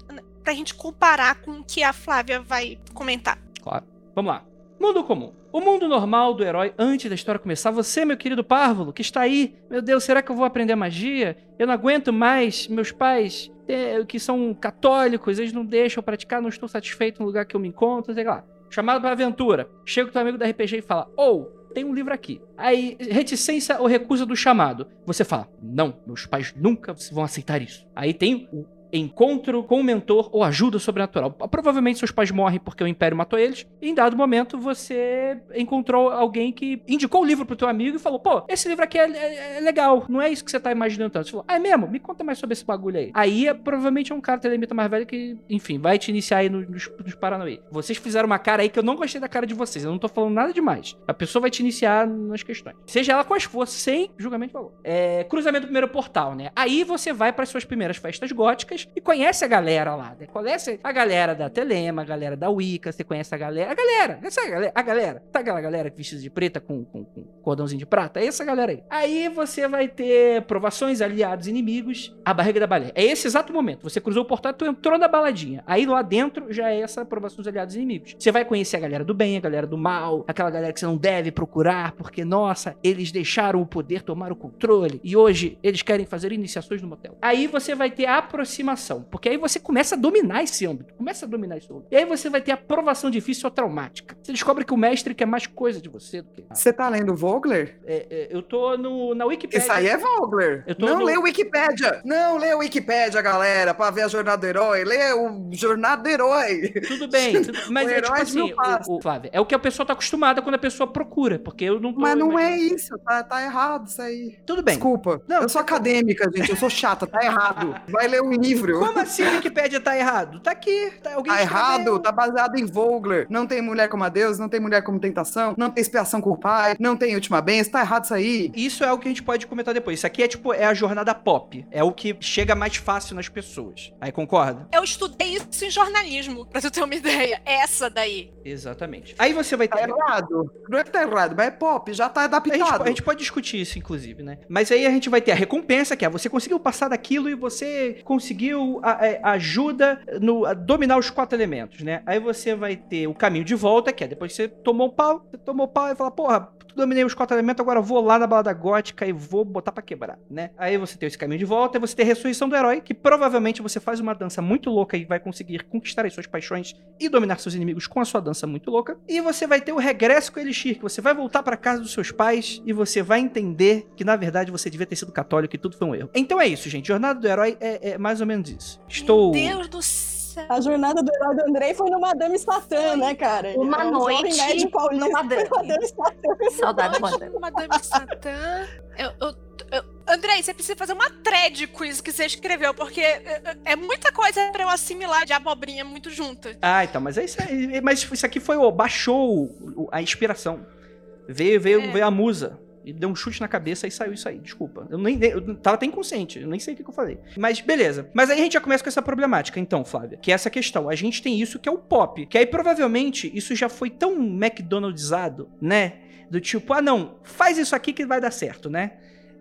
pra gente comparar com o que a Flávia vai comentar. Claro. Vamos lá. Mundo comum. O mundo normal do herói antes da história começar. Você, meu querido párvulo, que está aí. Meu Deus, será que eu vou aprender magia? Eu não aguento mais. Meus pais, eh, que são católicos, eles não deixam praticar, não estou satisfeito no lugar que eu me encontro, sei lá. Chamado pra aventura. Chega o teu amigo da RPG e fala: Ou, tem um livro aqui. Aí, reticência ou recusa do chamado. Você fala: Não, meus pais nunca vão aceitar isso. Aí tem o encontro com o mentor ou ajuda sobrenatural. Provavelmente seus pais morrem porque o Império matou eles. E em dado momento você encontrou alguém que indicou o livro pro teu amigo e falou: pô, esse livro aqui é, é- é legal, não é isso que você tá imaginando tanto. Você falou: ah, é mesmo? Me conta mais sobre esse bagulho aí. Aí é, provavelmente é um cara telemita mais velho que, enfim, vai te iniciar aí nos, nos, nos. Vocês fizeram uma cara aí que eu não gostei da cara de vocês. Eu não tô falando nada demais. A pessoa vai te iniciar nas questões. Seja ela quais for, sem julgamento de valor. É, cruzamento do primeiro portal, né? Aí você vai para suas primeiras festas góticas e conhece a galera lá, né? Conhece a galera da Telema, a galera da Wicca, você conhece a galera. A galera, essa galera, a galera. Tá aquela galera vestida de preta com, com, com cordãozinho de prata? É essa galera aí. Aí você vai ter provações, aliados, inimigos, a barriga da baleia. É esse exato momento. Você cruzou o portal, tu entrou na baladinha. Aí lá dentro já é essa provações, aliados e inimigos. Você vai conhecer a galera do bem, a galera do mal, aquela galera que você não deve procurar, porque, nossa, eles deixaram o poder tomar o controle e hoje eles querem fazer iniciações no motel. Aí você vai ter a aproximação, porque aí você começa a dominar esse âmbito, começa a dominar esse âmbito. E aí você vai ter a aprovação difícil ou traumática. Você descobre que o mestre quer mais coisa de você do que. Você tá lendo Vogler? É, é, eu tô no, na Wikipedia. Isso aí é Vogler. Não no- lê o Wikipédia. Não lê o Wikipédia, galera, pra ver a jornada do herói. Lê o Jornada do Herói. Tudo bem, tudo- (laughs) mas O é tipo assim, o, o- Flávia, é o que a pessoa tá acostumada quando a pessoa procura, porque eu não tô. Mas não é isso, tá, tá errado isso aí. Tudo bem. Desculpa. Não, eu sou acadêmica, gente. Eu sou chata, tá errado. (laughs) Vai ler um livro livro. Como assim a Wikipédia tá errado? Tá aqui. Tá, alguém Tá errado, tá baseado em Vogler. Não tem mulher como a Deus, não tem mulher como tentação, não tem expiação com o pai, não tem última benção, tá errado isso aí. Isso é o que a gente pode comentar depois. Isso aqui é tipo, é a jornada pop. É o que chega mais fácil nas pessoas. Aí concorda? Eu estudei isso em jornalismo, pra tu ter uma ideia. Essa daí. Exatamente. Aí você vai Tá ter. errado. Não é que tá errado, mas é pop, já tá A gente, adaptado. a gente pode discutir isso, inclusive, né? Mas aí a gente vai ter a recompensa, que é você conseguiu passar daquilo e você conseguiu a, a- ajuda no, a dominar os quatro elementos, né? Aí você vai ter o caminho de volta, que é depois que você tomou o pau, você tomou pau e fala, porra, dominei os quatro elementos, agora vou lá na balada gótica e vou botar pra quebrar, né? Aí você tem esse caminho de volta, e você tem a ressurreição do herói, que provavelmente você faz uma dança muito louca e vai conseguir conquistar as suas paixões e dominar seus inimigos com a sua dança muito louca. E você vai ter o regresso com o Elixir, que você vai voltar pra casa dos seus pais e você vai entender que na verdade você devia ter sido católico e tudo foi um erro. Então é isso, gente. Jornada do herói é, é mais ou menos isso. Estou. Meu Deus do céu. A jornada do herói do Andrei foi no Madame Satã, né, cara? Uma É um noite médio paulista no Madame. Madame Satã. Saudade, Wanda. Madame Satã. Eu, eu, eu, Andrei, você precisa fazer uma thread com isso que você escreveu, porque é, é muita coisa pra eu assimilar de abobrinha muito junta. Ah, então, mas é isso aí. Mas isso aqui foi, ó, baixou o- o- a inspiração. Veio, veio, É. veio a musa. E deu um chute na cabeça e saiu isso aí. Desculpa. Eu nem eu tava até inconsciente. Eu nem sei o que, que eu falei. Mas beleza. Mas aí a gente já começa com essa problemática, então, Flávia. Que é essa questão. A gente tem isso que é o pop. Que aí provavelmente isso já foi tão McDonaldizado, né? Do tipo, ah, não, faz isso aqui que vai dar certo, né?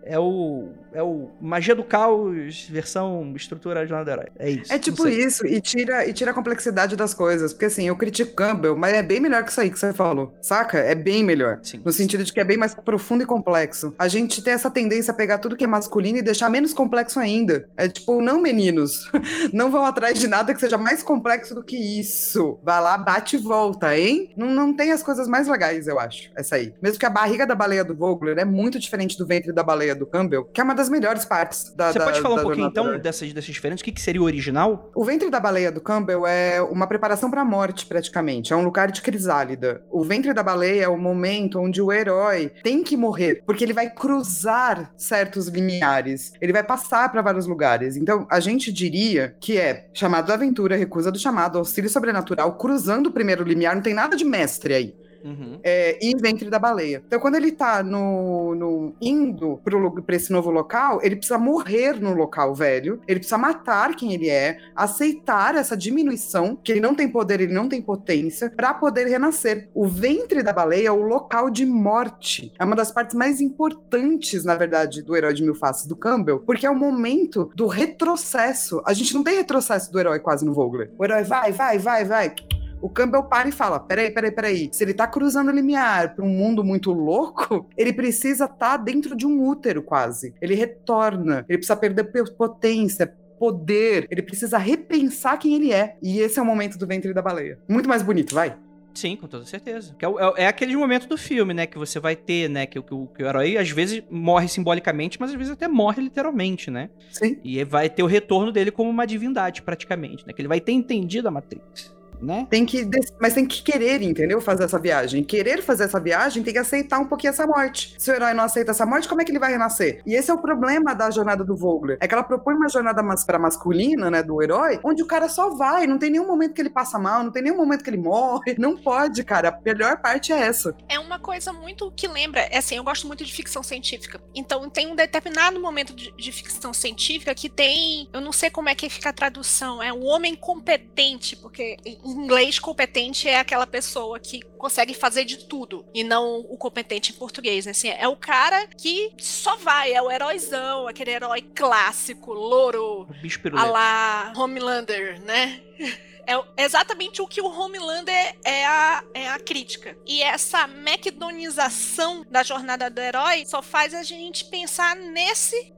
É o. É o Magia do Caos, versão estrutura de do herói. É isso. É tipo isso, e tira, e tira a complexidade das coisas. Porque assim, eu critico Campbell, mas é bem melhor que isso aí que você falou. Saca? É bem melhor. Sim. No sentido de que é bem mais profundo e complexo. A gente tem essa tendência a pegar tudo que é masculino e deixar menos complexo ainda. É tipo, não meninos. (laughs) Não vão atrás de nada que seja mais complexo do que isso. Vai lá, bate e volta, hein? Não, não tem as coisas mais legais, eu acho. Essa aí. Mesmo que a barriga da baleia do Vogler é muito diferente do ventre da baleia do Campbell, que é uma das melhores partes da Você da- pode falar um da pouquinho, jornada do então, dessas, dessas diferenças? O que, que seria o original? O ventre da baleia do Campbell é uma preparação para a morte, praticamente. É um lugar de crisálida. O ventre da baleia é o momento onde o herói tem que morrer, porque ele vai cruzar certos limiares. Ele vai passar para vários lugares. Então, a gente diria que é chamado da aventura, recusa do chamado, auxílio sobrenatural, cruzando o primeiro limiar. Não tem nada de mestre aí. Uhum. É, e ventre da baleia. Então, quando ele tá no, no- indo lu- pra esse novo local, ele precisa morrer no local velho, ele precisa matar quem ele é, aceitar essa diminuição, que ele não tem poder, ele não tem potência, pra poder renascer. O ventre da baleia é o local de morte. É uma das partes mais importantes, na verdade, do herói de mil faces do Campbell, porque é o momento do retrocesso. A gente não tem retrocesso do herói quase no Vogler. O herói vai, vai, vai, vai. O Campbell para e fala: peraí, peraí, peraí. Se ele tá cruzando o limiar pra um mundo muito louco, (laughs) ele precisa estar dentro de um útero quase. Ele retorna, ele precisa perder pe- potência. Poder, ele precisa repensar quem ele é. E esse é o momento do ventre da baleia. Muito mais bonito, vai. Sim, com toda certeza. É, é, é aquele momento do filme, né? Que você vai ter, né? Que, o- que que o herói às vezes morre simbolicamente, mas às vezes até morre literalmente, né? Sim. E vai ter o retorno dele como uma divindade, praticamente, né? Que ele vai ter entendido a Matrix, né? Tem que, mas tem que querer, entendeu? Fazer essa viagem. Querer fazer essa viagem tem que aceitar um pouquinho essa morte. Se o herói não aceita essa morte, como é que ele vai renascer? E esse é o problema da jornada do Vogler. É que ela propõe uma jornada mas pra masculina, né, do herói, onde o cara só vai, não tem nenhum momento que ele passa mal, não tem nenhum momento que ele morre. Não pode, cara. A melhor parte é essa. É uma coisa muito que lembra, é assim, eu gosto muito de ficção científica. Então tem um determinado momento de, de ficção científica que tem, eu não sei como é que fica a tradução, é um homem competente, porque em inglês competente é aquela pessoa que consegue fazer de tudo e não o competente em português, né? Assim, é o cara que só vai, é o heróizão, aquele herói clássico, louro, a lá Homelander, né? (laughs) É exatamente o que o Homelander é a, é a crítica. E essa McDonização da jornada do herói só faz a gente pensar nesse.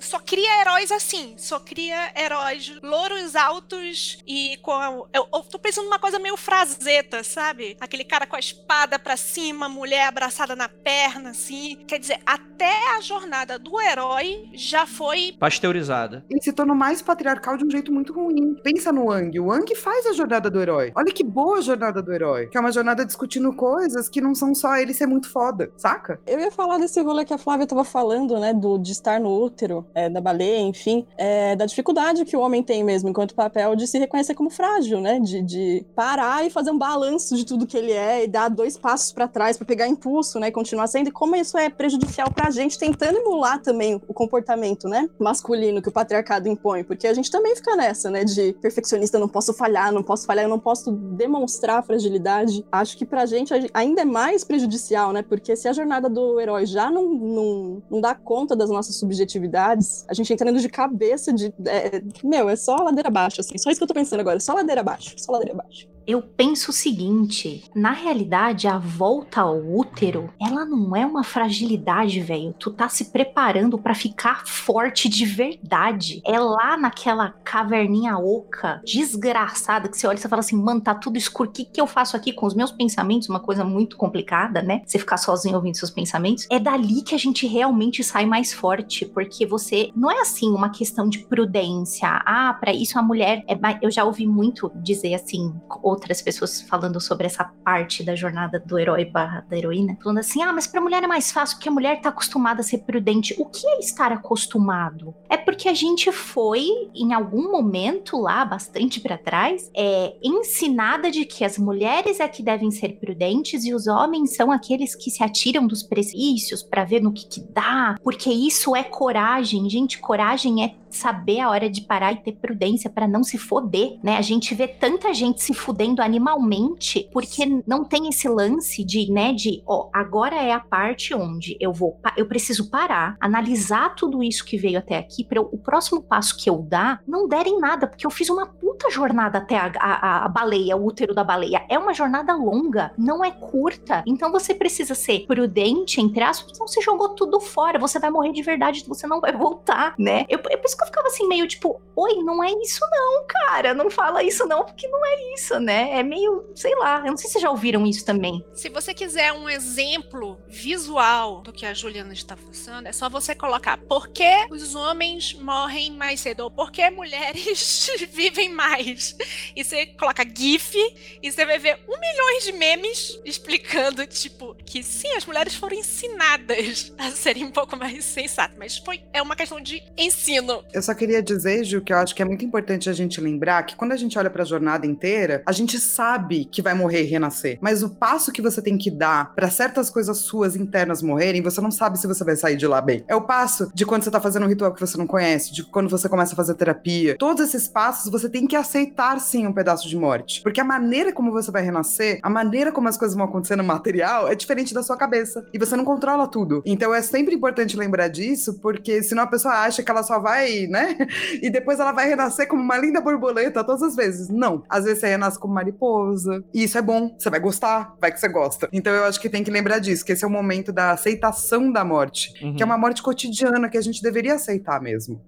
Só cria heróis assim. Só cria heróis louros altos e com. A, eu, eu tô pensando numa coisa meio frazeta, sabe? Aquele cara com a espada pra cima, mulher abraçada na perna, assim. Quer dizer, até a jornada do herói já foi Pasteurizada. Ele se tornou mais patriarcal de um jeito muito ruim. Pensa no Wang. O Wang faz a jornada do herói. Olha que boa a jornada do herói. Que é uma jornada discutindo coisas que não são só ele ser muito foda, saca? Eu ia falar desse rolê que a Flávia tava falando, né? Do, de estar no útero é, da baleia, enfim, é, da dificuldade que o homem tem mesmo, enquanto papel, de se reconhecer como frágil, né? De, de parar e fazer um balanço de tudo que ele é e dar dois passos para trás para pegar impulso, né? E continuar sendo. E como isso é prejudicial pra gente, tentando emular também o comportamento, né? Masculino que o patriarcado impõe. Porque a gente também fica nessa, né? De perfeccionista, não posso falhar, não posso falhar, eu não posso demonstrar fragilidade. Acho que pra gente ainda é mais prejudicial, né? Porque se a jornada do herói já não, não, não dá conta das nossas subjetividades, a gente entrando de cabeça de. É, meu, é só ladeira abaixo, assim. Só isso que eu tô pensando agora. Só ladeira abaixo. Só ladeira abaixo eu penso o seguinte: na realidade, a volta ao útero, ela não é uma fragilidade, velho. Tu tá se preparando para ficar forte de verdade. É lá naquela caverninha oca, desgraçada, que você olha e você fala assim, mano, tá tudo escuro. O que, que eu faço aqui com os meus pensamentos? Uma coisa muito complicada, né? Você ficar sozinho ouvindo seus pensamentos. É dali que a gente realmente sai mais forte, porque você. Não é assim uma questão de prudência. Ah, para isso a mulher. É... Eu já ouvi muito dizer assim, outras pessoas falando sobre essa parte da jornada do herói barra da heroína, falando assim: ah, mas pra mulher é mais fácil porque a mulher tá acostumada a ser prudente. O que é estar acostumado? É porque a gente foi, em algum momento lá, bastante para trás, é, ensinada de que as mulheres é que devem ser prudentes e os homens são aqueles que se atiram dos precipícios para ver no que, que dá, porque isso é coragem. Gente, coragem é saber a hora de parar e ter prudência para não se foder, né? A gente vê tanta gente se fudendo animalmente porque não tem esse lance de, né, de, ó, agora é a parte onde eu vou, eu preciso parar, analisar tudo isso que veio até aqui para o próximo passo que eu dar não der em nada, porque eu fiz uma puta jornada até a, a, a baleia, o útero da baleia. É uma jornada longa, não é curta. Então você precisa ser prudente, entre aspas, senão você jogou tudo fora, você vai morrer de verdade, você não vai voltar, né? Eu, é por isso que eu ficava assim, meio tipo, oi, não é isso não, cara, não fala isso não, porque não é isso, né? É meio, sei lá, eu não sei se já ouviram isso também. Se você quiser um exemplo visual do que a Juliana está falando, é só você colocar por que os homens morrem mais cedo, ou por que mulheres (laughs) vivem mais. E você coloca GIF e você vai ver um milhão de memes explicando, tipo, que sim, as mulheres foram ensinadas a serem um pouco mais sensatas, mas foi, é uma questão de ensino. Eu só queria dizer, Ju, que eu acho que é muito importante a gente lembrar que quando a gente olha para a jornada inteira, a gente sabe que vai morrer e renascer. Mas o passo que você tem que dar para certas coisas suas internas morrerem, você não sabe se você vai sair de lá bem. É o passo de quando você tá fazendo um ritual que você não conhece, de quando você começa a fazer terapia. Todos esses passos você tem que aceitar sim um pedaço de morte. Porque a maneira como você vai renascer, a maneira como as coisas vão acontecer no material é diferente da sua cabeça. E você não controla tudo. Então é sempre importante lembrar disso, porque senão a pessoa acha que ela só vai né? E depois ela vai renascer como uma linda borboleta todas as vezes. Não. Às vezes você renasce como mariposa. E isso é bom. Você vai gostar. Vai que você gosta. Então eu acho que tem que lembrar disso, que esse é o momento da aceitação da morte. Uhum. Que é uma morte cotidiana que a gente deveria aceitar mesmo.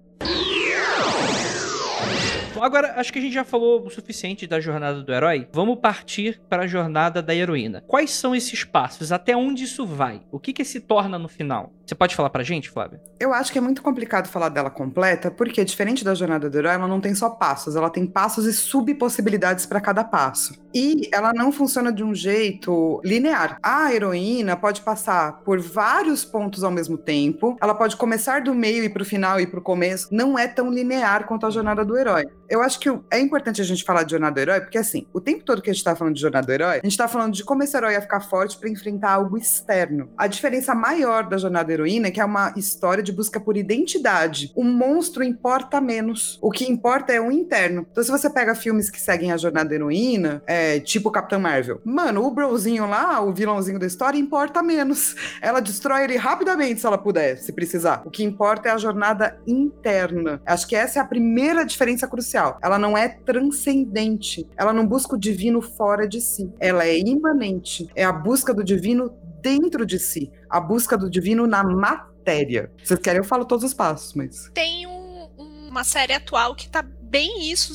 Agora, acho que a gente já falou o suficiente da jornada do herói. Vamos partir para a jornada da heroína. Quais são esses passos? Até onde isso vai? O que que se torna no final? Você pode falar pra gente, Flávia? Eu acho que é muito complicado falar dela completa, porque diferente da jornada do herói, ela não tem só passos, ela tem passos e subpossibilidades para cada passo. E ela não funciona de um jeito linear. A heroína pode passar por vários pontos ao mesmo tempo, ela pode começar do meio e pro final e pro começo. Não é tão linear quanto a jornada do herói eu acho que é importante a gente falar de jornada do herói, porque assim, o tempo todo que a gente tá falando de jornada do herói, a gente tá falando de como esse herói ia ficar forte para enfrentar algo externo. A diferença maior da jornada da heroína é que é uma história de busca por identidade. O monstro importa menos. O que importa é o interno. Então, se você pega filmes que seguem a jornada da heroína, é, tipo Capitão Marvel, mano, o brozinho lá, o vilãozinho da história, importa menos. (laughs) Ela destrói ele rapidamente se ela puder, se precisar. O que importa é a jornada interna. Acho que essa é a primeira diferença crucial ela não é transcendente. Ela não busca o divino fora de si. Ela é imanente. É a busca do divino dentro de si. A busca do divino na matéria. Se vocês querem, eu falo todos os passos, mas. Tem um, uma série atual que tá bem isso.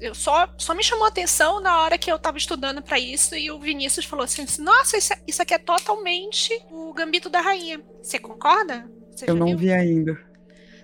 Eu só, só me chamou a atenção na hora que eu tava estudando para isso e o Vinícius falou assim: Nossa, isso, isso aqui é totalmente o Gambito da Rainha. Você concorda? Você eu não viu? vi ainda.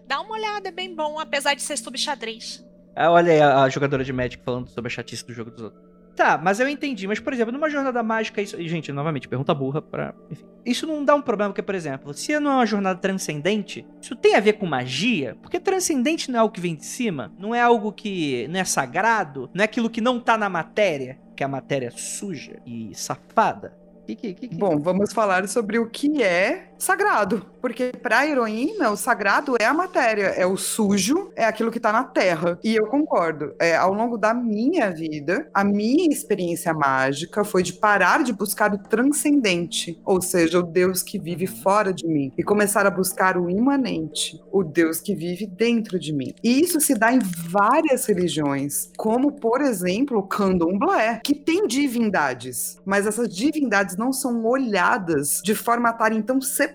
Dá uma olhada, é bem bom, apesar de ser subxadrez. Ah, olha aí a, a, jogadora de Magic falando sobre a chatice do jogo dos outros. Tá, mas eu entendi. Mas, por exemplo, numa jornada mágica, isso. Gente, novamente, pergunta burra pra. Enfim. Isso não dá um problema, porque, por exemplo, se não é uma jornada transcendente, isso tem a ver com magia? Porque transcendente não é algo que vem de cima, não é algo que não é sagrado, não é aquilo que não tá na matéria, que é a matéria suja e safada. Que, que, que, que... Bom, vamos falar sobre o que é sagrado. Porque pra heroína, o sagrado é a matéria, é o sujo, é aquilo que tá na terra. E eu concordo. É, ao longo da minha vida, a minha experiência mágica foi de parar de buscar o transcendente, ou seja, o Deus que vive fora de mim, e começar a buscar o imanente, o Deus que vive dentro de mim. E isso se dá em várias religiões, como, por exemplo, o candomblé, que tem divindades, mas essas divindades não são olhadas de forma a estarem tão separadas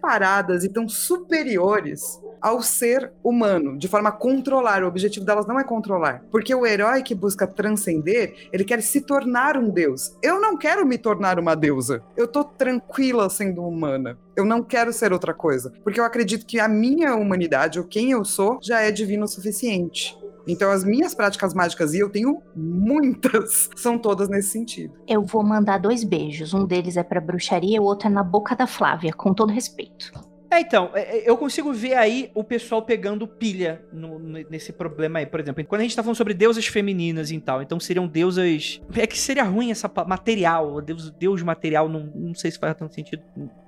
e tão superiores ao ser humano, de forma a controlar. O objetivo delas não é controlar. Porque o herói que busca transcender, ele quer se tornar um deus. Eu não quero me tornar uma deusa. Eu tô tranquila sendo humana. Eu não quero ser outra coisa. Porque eu acredito que a minha humanidade, ou quem eu sou, já é divino o suficiente. Então, as minhas práticas mágicas, e eu tenho muitas, (laughs) são todas nesse sentido. Eu vou mandar dois beijos. Um deles é pra bruxaria, o outro é na boca da Flávia, com todo respeito. É, então, é, é, eu consigo ver aí o pessoal pegando pilha no- nesse problema aí. Por exemplo, quando a gente tá falando sobre deusas femininas e tal, então seriam deusas. É que seria ruim essa material, deus, deus material, não, não sei se faz tanto sentido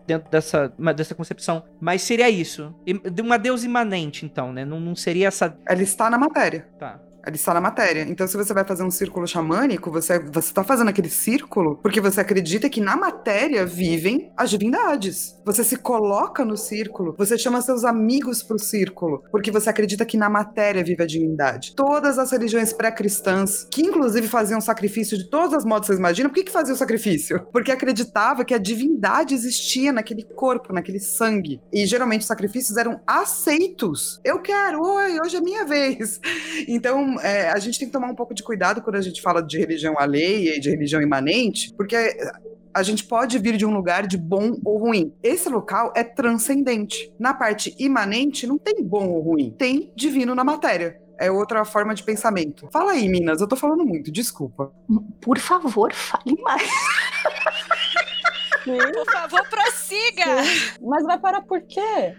dentro dessa, dessa concepção. Mas seria isso. De Uma deusa imanente, então, né? Não, não seria essa. Ela está na matéria. Tá. Ela está na matéria. Então, se você vai fazer um círculo xamânico, você, você tá fazendo aquele círculo porque você acredita que na matéria vivem as divindades. Você se coloca no círculo, você chama seus amigos pro círculo, porque você acredita que na matéria vive a divindade. Todas as religiões pré-cristãs, que inclusive faziam sacrifício de todas as modos, vocês imaginam? Por que, que o sacrifício? Porque acreditava que a divindade existia naquele corpo, naquele sangue. E geralmente os sacrifícios eram aceitos. Eu quero, oi, hoje é minha vez. Então, é, a gente tem que tomar um pouco de cuidado quando a gente fala de religião alheia e de religião imanente, porque a gente pode vir de um lugar de bom ou ruim. Esse local é transcendente. Na parte imanente, não tem bom ou ruim, tem divino na matéria. É outra forma de pensamento. Fala aí, Minas, eu tô falando muito, desculpa. Por favor, fale mais. Por favor, prossiga! sim. Mas vai parar por quê?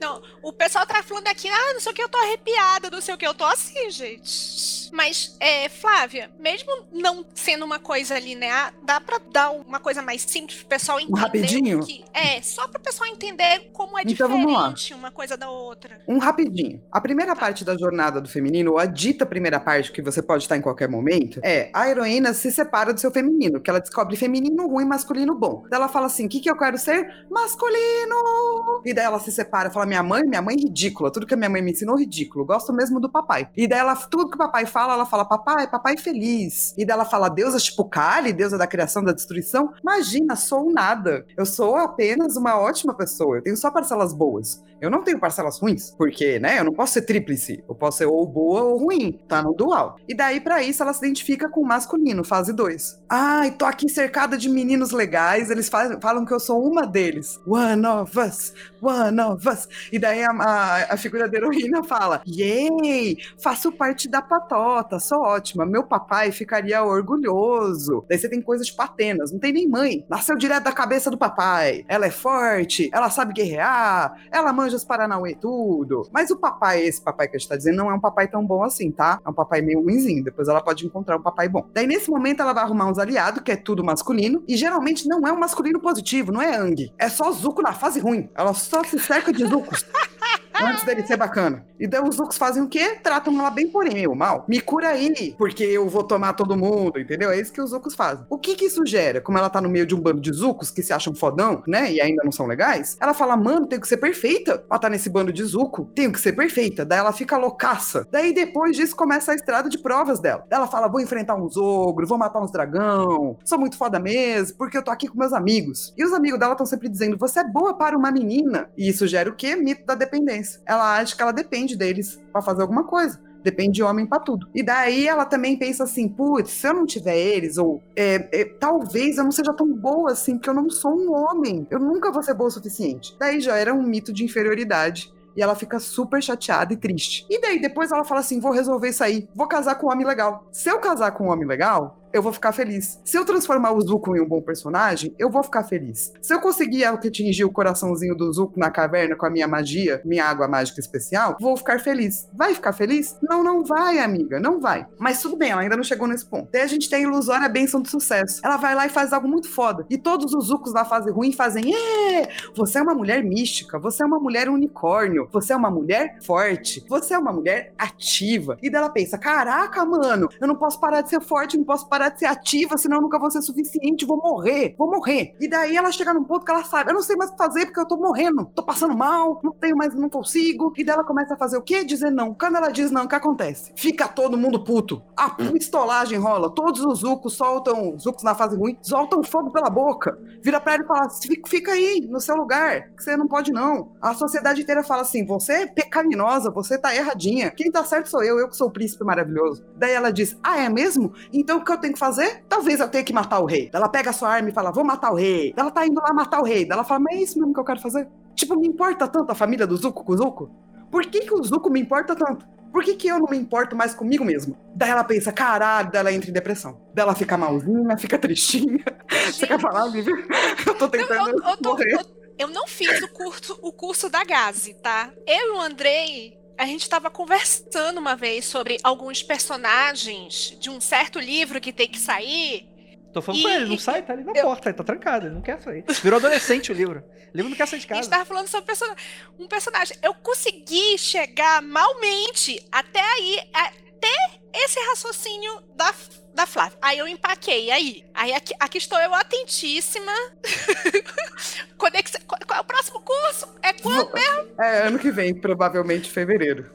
Não, o pessoal tá falando aqui, ah, não sei o que, eu tô arrepiada, não sei o que, eu tô assim, gente. Mas, é, Flávia, mesmo não sendo uma coisa linear, dá pra dar uma coisa mais simples pro pessoal entender. Um rapidinho? Que, é, só pro pessoal entender como é Então, diferente uma coisa da outra. Um rapidinho. A primeira parte da jornada do feminino, ou a dita primeira parte, que você pode estar em qualquer momento, é a heroína se separa do seu feminino, que ela descobre feminino ruim, masculino bom. Daí ela fala assim: o que, que eu quero ser? Masculino! E daí ela se separa, fala: minha mãe, minha mãe é ridícula, tudo que a minha mãe me ensinou ridículo, gosto mesmo do papai. E daí ela, tudo que o papai fala, ela fala: papai, papai feliz. E daí ela fala: deusa tipo Kali, deusa da criação, da destruição. Imagina, sou nada. Eu sou apenas uma ótima pessoa, eu tenho só parcelas boas. Eu não tenho parcelas ruins, porque, né, eu não posso ser tríplice. Eu posso ser ou boa ou ruim, tá no dual. E daí, pra isso, ela se identifica com o masculino, fase 2. Ai, tô aqui cercada de meninos legais, eles fa- falam que eu sou uma deles. One of us, one of us. E daí a, a, a figura da heroína fala: Yay, faço parte da patota, sou ótima. Meu papai ficaria orgulhoso. Daí você tem coisas tipo Atenas, não tem nem mãe. Nasceu direto da cabeça do papai. Ela é forte, ela sabe guerrear, ela manja os Paranauê tudo. Mas o papai, esse papai que a gente tá dizendo, não é um papai tão bom assim, tá? É um papai meio ruimzinho. Depois ela pode encontrar um papai bom. Daí nesse momento ela vai arrumar uns aliados, que é tudo masculino, e geralmente não é um masculino positivo, não é Ang. É só Zuko na fase ruim. Ela só se cerca de Zucos. (laughs) Antes dele ser bacana. E daí os Zucos fazem o quê? Tratam ela bem, porém, meio mal. Me cura aí, porque eu vou tomar todo mundo, entendeu? É isso que os Zucos fazem. O que que isso gera? Como ela tá no meio de um bando de Zucos que se acham fodão, né? E ainda não são legais, ela fala, mano, tenho que ser perfeita. Ela tá nesse bando de Zuco, tenho que ser perfeita. Daí ela fica loucaça. Daí depois disso começa a estrada de provas dela. Ela fala, vou enfrentar uns ogros, vou matar uns dragão, sou muito foda mesmo, porque eu tô aqui com meus amigos. E os amigos dela estão sempre dizendo, você é boa para uma menina. E isso gera o quê? Mito da dependência. Ela acha que ela depende deles pra fazer alguma coisa. Depende de homem pra tudo. E daí ela também pensa assim: putz, se eu não tiver eles, ou é, é, talvez eu não seja tão boa assim, porque eu não sou um homem. Eu nunca vou ser boa o suficiente. Daí já era um mito de inferioridade. E ela fica super chateada e triste. E daí depois ela fala assim: vou resolver isso aí, vou casar com um homem legal. Se eu casar com um homem legal, eu vou ficar feliz. Se eu transformar o Zuko em um bom personagem, eu vou ficar feliz. Se eu conseguir atingir o coraçãozinho do Zuko na caverna com a minha magia, minha água mágica especial, vou ficar feliz. Vai ficar feliz? Não, não vai, amiga, não vai. Mas tudo bem, ela ainda não chegou nesse ponto. Daí a gente tem a ilusória benção do sucesso. Ela vai lá e faz algo muito foda. E todos os Zukos na fase ruim fazem: Ê, você é uma mulher mística, você é uma mulher unicórnio, você é uma mulher forte, você é uma mulher ativa. E dela pensa: caraca, mano, eu não posso parar de ser forte, não posso parar parar de ser ativa, senão eu nunca vou ser suficiente, vou morrer, vou morrer. E daí ela chega num ponto que ela sabe, eu não sei mais o que fazer porque eu tô morrendo, tô passando mal, não tenho mais, não consigo. E daí ela começa a fazer o quê? Dizer não. Quando ela diz não, o que acontece? Fica todo mundo puto. A pistolagem rola, todos os zucos soltam, os zucos na fase ruim, soltam fogo pela boca. Vira pra ela e fala, fica aí, no seu lugar, que você não pode não. A sociedade inteira fala assim, você é pecaminosa, você tá erradinha. Quem tá certo sou eu, eu que sou o príncipe maravilhoso. Daí ela diz, ah, é mesmo? Então o que eu tenho tenho que fazer? Talvez eu tenha que matar o rei. Ela pega a sua arma e fala, vou matar o rei. Ela tá indo lá matar o rei. Ela fala, mas é isso mesmo que eu quero fazer? Tipo, me importa tanto a família do Zuko com o Zuko? Por que, que o Zuko me importa tanto? Por que, que eu não me importo mais comigo mesmo? Daí ela pensa, caralho, daí ela entra em depressão. Daí ela fica malzinha, fica tristinha. (laughs) Você quer falar, Vivi? Eu tô tentando eu, eu, eu. Eu, não fiz o curso, o curso da Gazi, tá? Eu e o Andrei, a gente estava conversando uma vez sobre alguns personagens de um certo livro que tem que sair. Tô falando e... com ele, não sai, tá ali na eu... porta, tá trancado, ele não quer sair. Virou adolescente o livro. O livro não quer sair de casa. A gente tava falando sobre um personagem. Eu consegui chegar malmente até aí, até esse raciocínio da, da Flávia. Aí eu empaquei, aí. Aí aqui, aqui estou eu atentíssima. quando é que, qual, qual, é o próximo curso? É quando mesmo? É ano que vem, provavelmente fevereiro.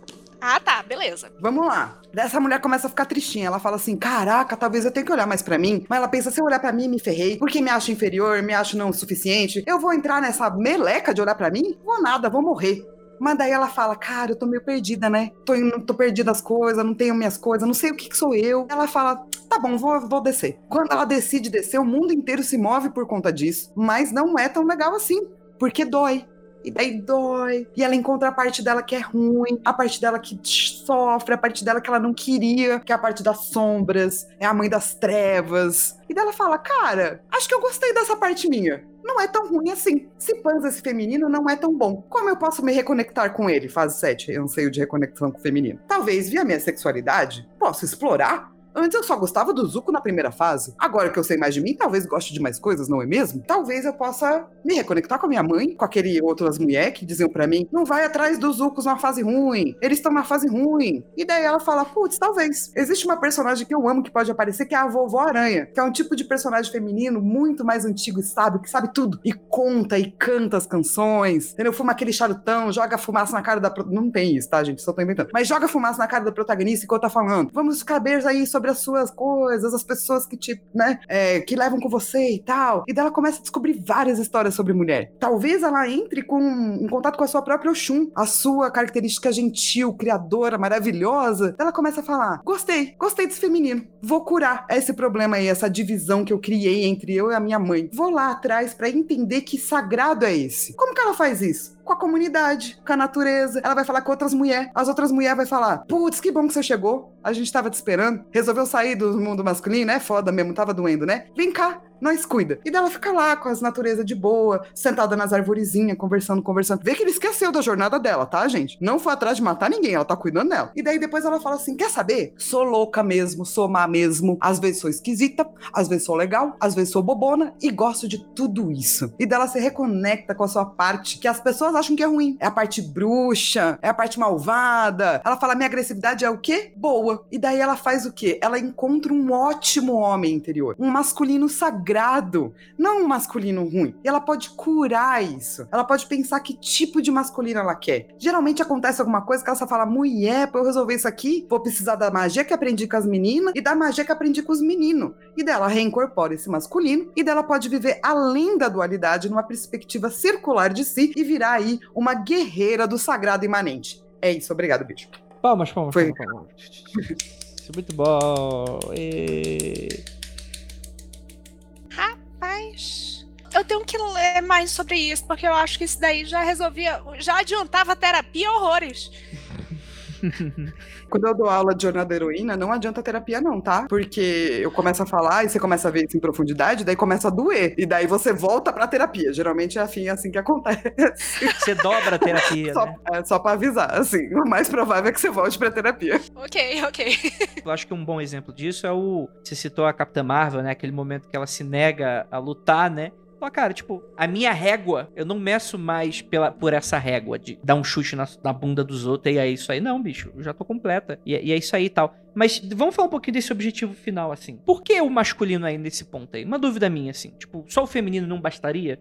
Ah, tá, beleza. Vamos lá. Dessa mulher começa a ficar tristinha. Ela fala assim: Caraca, talvez eu tenha que olhar mais para mim. Mas ela pensa: se eu olhar para mim, me ferrei. Porque me acho inferior, me acho não suficiente. Eu vou entrar nessa meleca de olhar para mim? Vou nada, vou morrer. Mas daí ela fala, cara, eu tô meio perdida, né? Tô, tô perdida as coisas, não tenho minhas coisas, não sei o que, que sou eu. Ela fala, tá bom, vou, vou descer. Quando ela decide descer, o mundo inteiro se move por conta disso. Mas não é tão legal assim, porque dói. E daí dói. E ela encontra a parte dela que é ruim, a parte dela que sofre, a parte dela que ela não queria, que é a parte das sombras, é a mãe das trevas. E daí ela fala: Cara, acho que eu gostei dessa parte minha não é tão ruim assim. Se Panza esse feminino não é tão bom. Como eu posso me reconectar com ele? Fase 7, anseio de reconexão com o feminino. Talvez via minha sexualidade, posso explorar Antes eu só gostava do Zuko na primeira fase. Agora que eu sei mais de mim, talvez goste de mais coisas, não é mesmo? Talvez eu possa me reconectar com a minha mãe, com aquele outras mulheres que diziam para mim: não vai atrás dos Zucos na fase ruim, eles estão na fase ruim. E daí ela fala: putz, talvez. Existe uma personagem que eu amo que pode aparecer, que é a Vovó Aranha, que é um tipo de personagem feminino muito mais antigo e sábio, que sabe tudo. E conta e canta as canções, entendeu? Fuma aquele charutão, joga fumaça na cara da. Não tem isso, tá, gente? Só tô inventando. Mas joga fumaça na cara da protagonista enquanto tá falando. Vamos caber aí sobre sobre as suas coisas, as pessoas que te, né, é, que levam com você e tal. E dela começa a descobrir várias histórias sobre mulher. Talvez ela entre com, em contato com a sua própria Oxum, a sua característica gentil, criadora, maravilhosa. Ela começa a falar: gostei, gostei desse feminino. Vou curar esse problema aí, essa divisão que eu criei entre eu e a minha mãe. Vou lá atrás para entender que sagrado é esse. Como que ela faz isso? Com a comunidade, com a natureza. Ela vai falar com outras mulheres. As outras mulheres vai falar: Putz, que bom que você chegou. A gente tava te esperando. Resolveu sair do mundo masculino, é foda mesmo, tava doendo, né? Vem cá, nós cuida. E dela fica lá com as naturezas de boa, sentada nas arvorezinhas, conversando, conversando. Vê que ele esqueceu da jornada dela, tá, gente? Não foi atrás de matar ninguém, ela tá cuidando dela. E daí depois ela fala assim: quer saber? Sou louca mesmo, sou má mesmo. Às vezes sou esquisita, às vezes sou legal, às vezes sou bobona e gosto de tudo isso. E dela se reconecta com a sua parte que as pessoas acham que é ruim. É a parte bruxa, é a parte malvada. Ela fala: minha agressividade é o quê? Boa. E daí ela faz o quê? Ela encontra um ótimo homem interior, um masculino sagrado não um masculino ruim. E ela pode curar isso. Ela pode pensar que tipo de masculino ela quer. Geralmente acontece alguma coisa que ela só fala: mulher, pra eu resolver isso aqui, vou precisar da magia que aprendi com as meninas e da magia que aprendi com os meninos. E dela reincorpora esse masculino e dela pode viver além da dualidade numa perspectiva circular de si e virar aí uma guerreira do sagrado imanente. É isso, obrigado, bicho. Palmas, palmas, Foi. palmas, palmas. Isso é muito bom. E... eu tenho que ler mais sobre isso, porque eu acho que isso daí já resolvia, já adiantava terapia horrores. (laughs) Quando eu dou aula de jornada heroína, não adianta terapia, não, tá? Porque eu começo a falar e você começa a ver isso em profundidade, daí começa a doer. E daí você volta pra terapia. Geralmente é assim, assim que acontece. (laughs) Você dobra a terapia, Só, né? é, só pra avisar, assim. O mais provável é que você volte pra terapia. Ok, ok. Eu acho que um bom exemplo disso é o. Você citou a Capitã Marvel, né? Aquele momento que ela se nega a lutar, né? Fala, cara, tipo, a minha régua, eu não meço mais pela, por essa régua de dar um chute na, na bunda dos outros e é isso aí. Não, bicho, eu já tô completa. E, é- e é isso aí e tal. Mas vamos falar um pouquinho desse objetivo final, assim. Por que o masculino aí nesse ponto aí? Uma dúvida minha, assim. Tipo, só o feminino não bastaria?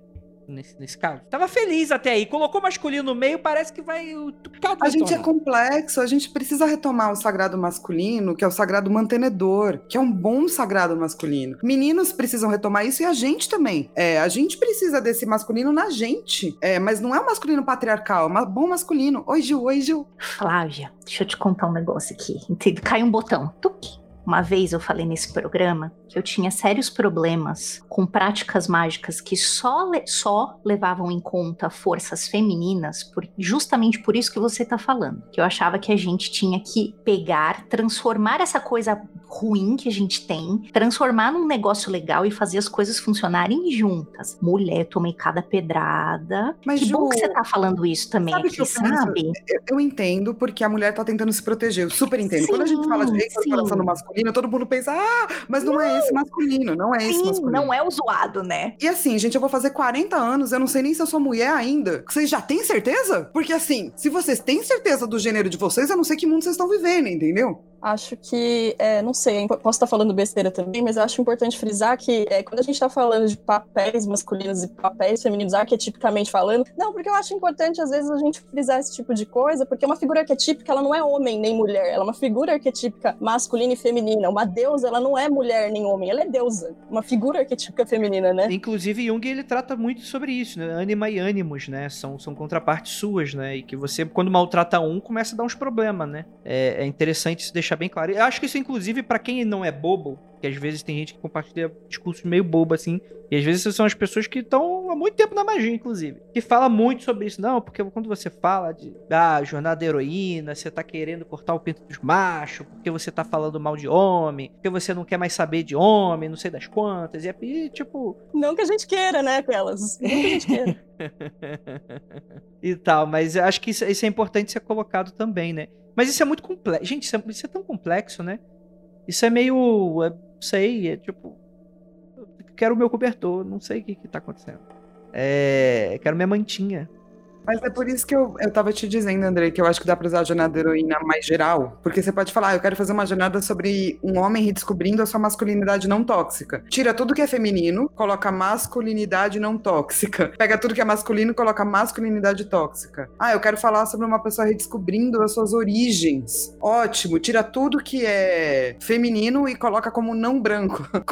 Nesse, nesse caso. Tava feliz até aí. Colocou masculino no meio, parece que vai. o caldo A gente é complexo, a gente precisa retomar o sagrado masculino, que é o sagrado mantenedor, que é um bom sagrado masculino. Meninos precisam retomar isso e a gente também. É, a gente precisa desse masculino na gente. É, mas não é um masculino patriarcal, é um bom masculino. Oi, Gil, oi, Gil. Flávia, deixa eu te contar um negócio aqui. Entende? Cai um botão. Tuque. Uma vez eu falei nesse programa que eu tinha sérios problemas com práticas mágicas que só, le- só levavam em conta forças femininas, por- justamente por isso que você tá falando. Que eu achava que a gente tinha que pegar, transformar essa coisa ruim que a gente tem, transformar num negócio legal e fazer as coisas funcionarem juntas. Mulher, tomei cada pedrada. Mas, que bom Ju, que você tá falando isso também sabe aqui, que eu sabe? Eu, eu entendo porque a mulher tá tentando se proteger. Eu super entendo. Quando a gente Sim, fala de reincorporação sim. no masculino, todo mundo pensa, ah, mas não, é esse masculino, não é esse Sim, masculino. não é o zoado, né? E assim, gente, eu vou fazer 40 anos, eu não sei nem se eu sou mulher ainda. Vocês já têm certeza? Porque assim, se vocês têm certeza do gênero de vocês, eu não sei que mundo vocês estão vivendo, entendeu? Acho que, é, não sei, é posso estar falando besteira também, mas acho importante frisar que é, quando a gente está falando de papéis masculinos e papéis femininos, arquetipicamente falando, não, porque eu acho importante às vezes a gente frisar esse tipo de coisa, porque uma figura arquetípica ela não é homem nem mulher, ela é uma figura arquetípica masculina e feminina. Uma deusa, ela não é mulher nem homem, ela é deusa, uma figura arquetípica feminina, né? Inclusive, Jung ele trata muito sobre isso, né? Anima e ânimos, né? São, são contrapartes suas, né? E que você, quando maltrata um, começa a dar uns problemas, né? É, é interessante isso deixar bem claro. Eu acho que isso, inclusive, pra quem não é bobo, que às vezes tem gente que compartilha discursos meio bobo, assim, e às vezes são as pessoas que estão há muito tempo na magia, inclusive, que fala muito sobre isso. Não, porque quando você fala de ah, jornada da heroína, você tá querendo cortar o pinto dos machos, porque você tá falando mal de homem, porque você não quer mais saber de homem, não sei das quantas, e, é- e tipo, Não que a gente queira, né, com elas. Não que a gente queira. (laughs) (laughs) e tal, mas eu acho que isso, isso é importante ser colocado também, né? Mas isso é muito complexo. Gente, isso é, isso é tão complexo, né? Isso é meio. É, sei, é tipo. Quero o meu cobertor, não sei o que, que tá acontecendo. É. Quero minha mantinha. Mas é por isso que eu, eu tava te dizendo, Andrei, que eu acho que dá pra usar a jornada da heroína mais geral. Porque você pode falar, ah, eu quero fazer uma jornada sobre um homem redescobrindo a sua masculinidade não tóxica. Tira tudo que é feminino, coloca masculinidade não tóxica. (laughs) Pega tudo que é masculino e coloca masculinidade tóxica. Ah, eu quero falar sobre uma pessoa redescobrindo as suas origens. Ótimo, tira tudo que é feminino e coloca como não branco. (laughs)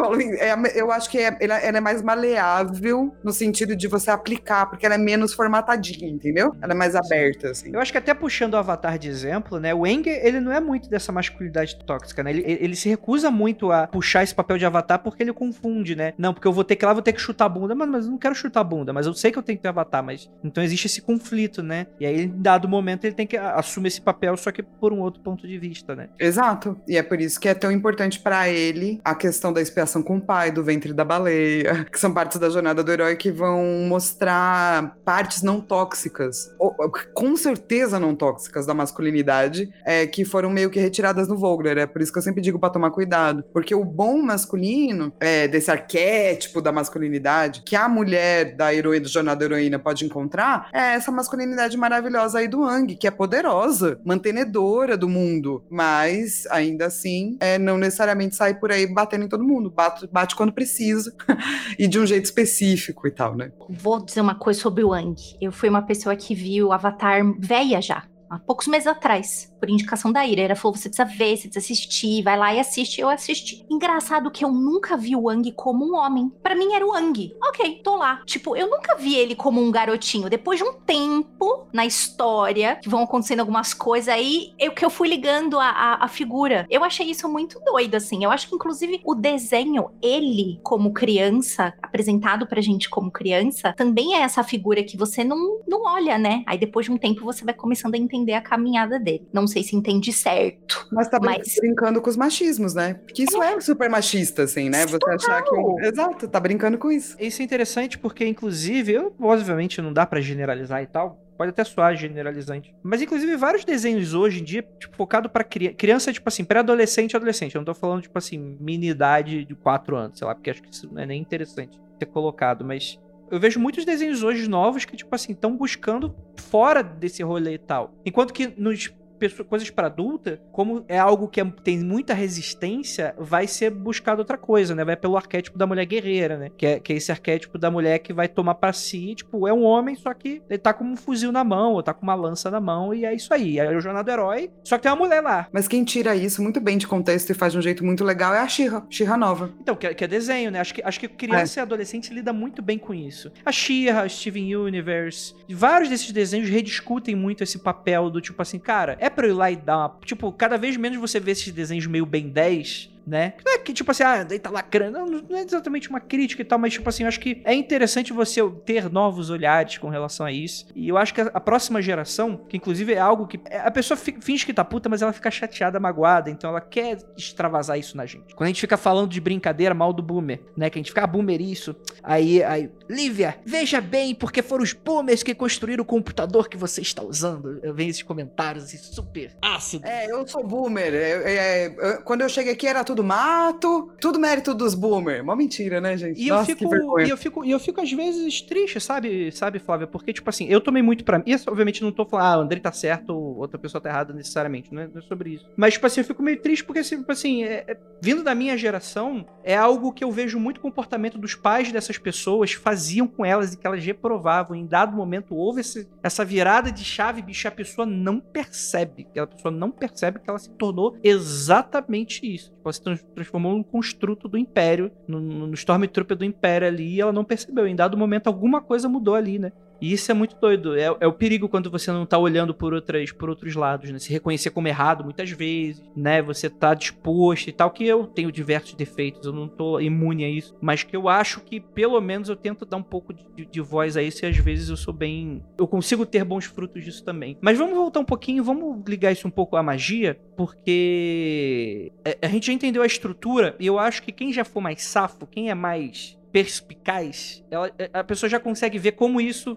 É Eu acho que é- ela é mais maleável no sentido de você aplicar, porque ela é menos formatadinha, entendeu? Ela é mais aberta, assim. Eu acho que até puxando o Avatar de exemplo, né? O Eng, ele não é muito dessa masculinidade tóxica, né? Ele, ele se recusa muito a puxar esse papel de Avatar porque ele confunde, né? Não, porque eu vou ter que ir lá, vou ter que chutar a bunda. Mas, mas eu não quero chutar a bunda, mas eu sei que eu tenho que ter Avatar, mas... Então existe esse conflito, né? E aí, em dado momento, ele tem que assumir esse papel, só que por um outro ponto de vista, né? Exato. E é por isso que é tão importante pra ele a questão da expiação com o pai, do ventre da baleia, (laughs) que são partes da jornada do herói que vão mostrar partes não tóxicas, ou, ou, com certeza não tóxicas da masculinidade, é, que foram meio que retiradas no Vogler. É por isso que eu sempre digo pra tomar cuidado, porque o bom masculino, é, desse arquétipo da masculinidade, que a mulher da heroína, do jornada da heroína pode encontrar, é essa masculinidade maravilhosa aí do Ang, que é poderosa, mantenedora do mundo, mas ainda assim é, não necessariamente sai por aí batendo em todo mundo, bate, bate quando precisa (laughs) e de um jeito específico e tal, né? Vou dizer uma coisa sobre o Ang. Eu fui uma pessoa que viu Avatar velha já, há poucos meses atrás. Por indicação da Ira. Ela falou: você precisa ver, você precisa assistir, vai lá e assiste. Eu assisti. Engraçado que eu nunca vi o Ang como um homem. Para mim era o Ang. Ok, tô lá. Tipo, eu nunca vi ele como um garotinho. Depois de um tempo na história, que vão acontecendo algumas coisas aí, eu que eu fui ligando a, a, a figura. Eu achei isso muito doido, assim. Eu acho que, inclusive, o desenho, ele, como criança, apresentado pra gente como criança, também é essa figura que você não, não olha, né? Aí depois de um tempo você vai começando a entender a caminhada dele. Não sei se entende certo. Mas tá Mas- brincando com os machismos, né? Porque isso é, super machista, assim, né? Você achar que. Total. Exato, tá brincando com isso. Isso é interessante porque, inclusive, eu, obviamente não dá pra generalizar e tal. Pode até soar generalizante. Mas, inclusive, vários desenhos hoje em dia, tipo, focado pra cri criança, tipo assim, pré-adolescente e adolescente. Eu não tô falando, tipo assim, mini idade de 4 anos, sei lá, porque acho que isso não é nem interessante ser colocado, mas. Eu vejo muitos desenhos hoje novos que, tipo assim, estão buscando fora desse rolê e tal. Enquanto que nos pessoa- coisas para adulta, como é algo que é- tem muita resistência, vai ser buscado outra coisa, né? Vai pelo arquétipo da mulher guerreira, né? Que é, que é esse arquétipo da mulher que vai tomar pra si, tipo, é um homem, só que ele tá com um fuzil na mão, ou tá com uma lança na mão, e é isso aí. É o jornada do herói, só que tem uma mulher lá. Mas quem tira isso muito bem de contexto e faz de um jeito muito legal é a Xirra, Xirra Nova. Então, que é, que é desenho, né? Acho que, acho que criança e adolescente lida muito bem com isso. A She-Ra, Steven Universe, vários desses desenhos rediscutem muito esse papel do tipo assim, cara, é pra eu ir lá e dar uma. Tipo, cada vez menos você vê esses desenhos meio Ben 10. Né? Não é que, tipo assim, ah, daí tá lacrando. Não, não é exatamente uma crítica e tal, mas, tipo assim, eu acho que é interessante você ter novos olhares com relação a isso. E eu acho que a, próxima geração, que inclusive é algo que. A pessoa fi- finge que tá puta, mas ela fica chateada, magoada, então ela quer extravasar isso na gente. Quando a gente fica falando de brincadeira mal do boomer, né? Que a gente fica, ah, boomer isso. Aí, aí, Lívia, veja bem, porque foram os boomers que construíram o computador que você está usando. Eu venho esses comentários assim, super ácidos. É, eu sou boomer. É, é, é, quando eu cheguei aqui era tudo mato, tudo mérito dos boomer. Mó mentira, né, gente? E eu, Nossa, fico, que vergonha. e eu fico, e eu fico às vezes triste, sabe, sabe, Flávia? Porque, tipo assim, eu tomei muito pra mim. Isso, obviamente, não tô falando, ah, o Andrei tá certo, ou outra pessoa tá errada necessariamente. Não é, não é sobre isso. Mas, tipo assim, eu fico meio triste porque, tipo assim, é- é- vindo da minha geração, é algo que eu vejo muito comportamento dos pais dessas pessoas faziam com elas e que elas reprovavam. Em dado momento houve esse- essa virada de chave, bicho, a pessoa não percebe. A pessoa não percebe que ela se tornou exatamente isso. Tipo, ela se trans- transformou num construto do Império, no, no Stormtrooper do Império ali, e ela não percebeu. Em dado momento, alguma coisa mudou ali, né? E isso é muito doido. É, é o perigo quando você não tá olhando por, outras, por outros lados, né? Se reconhecer como errado muitas vezes, né? Você tá disposto e tal, que eu tenho diversos defeitos, eu não tô imune a isso. Mas que eu acho que, pelo menos, eu tento dar um pouco de, de- voz a isso e às vezes eu sou bem. Eu consigo ter bons frutos disso também. Mas vamos voltar um pouquinho, vamos ligar isso um pouco à magia, porque é, a gente já entendeu a estrutura e eu acho que quem já for mais safo, quem é mais perspicaz, ela- a pessoa já consegue ver como isso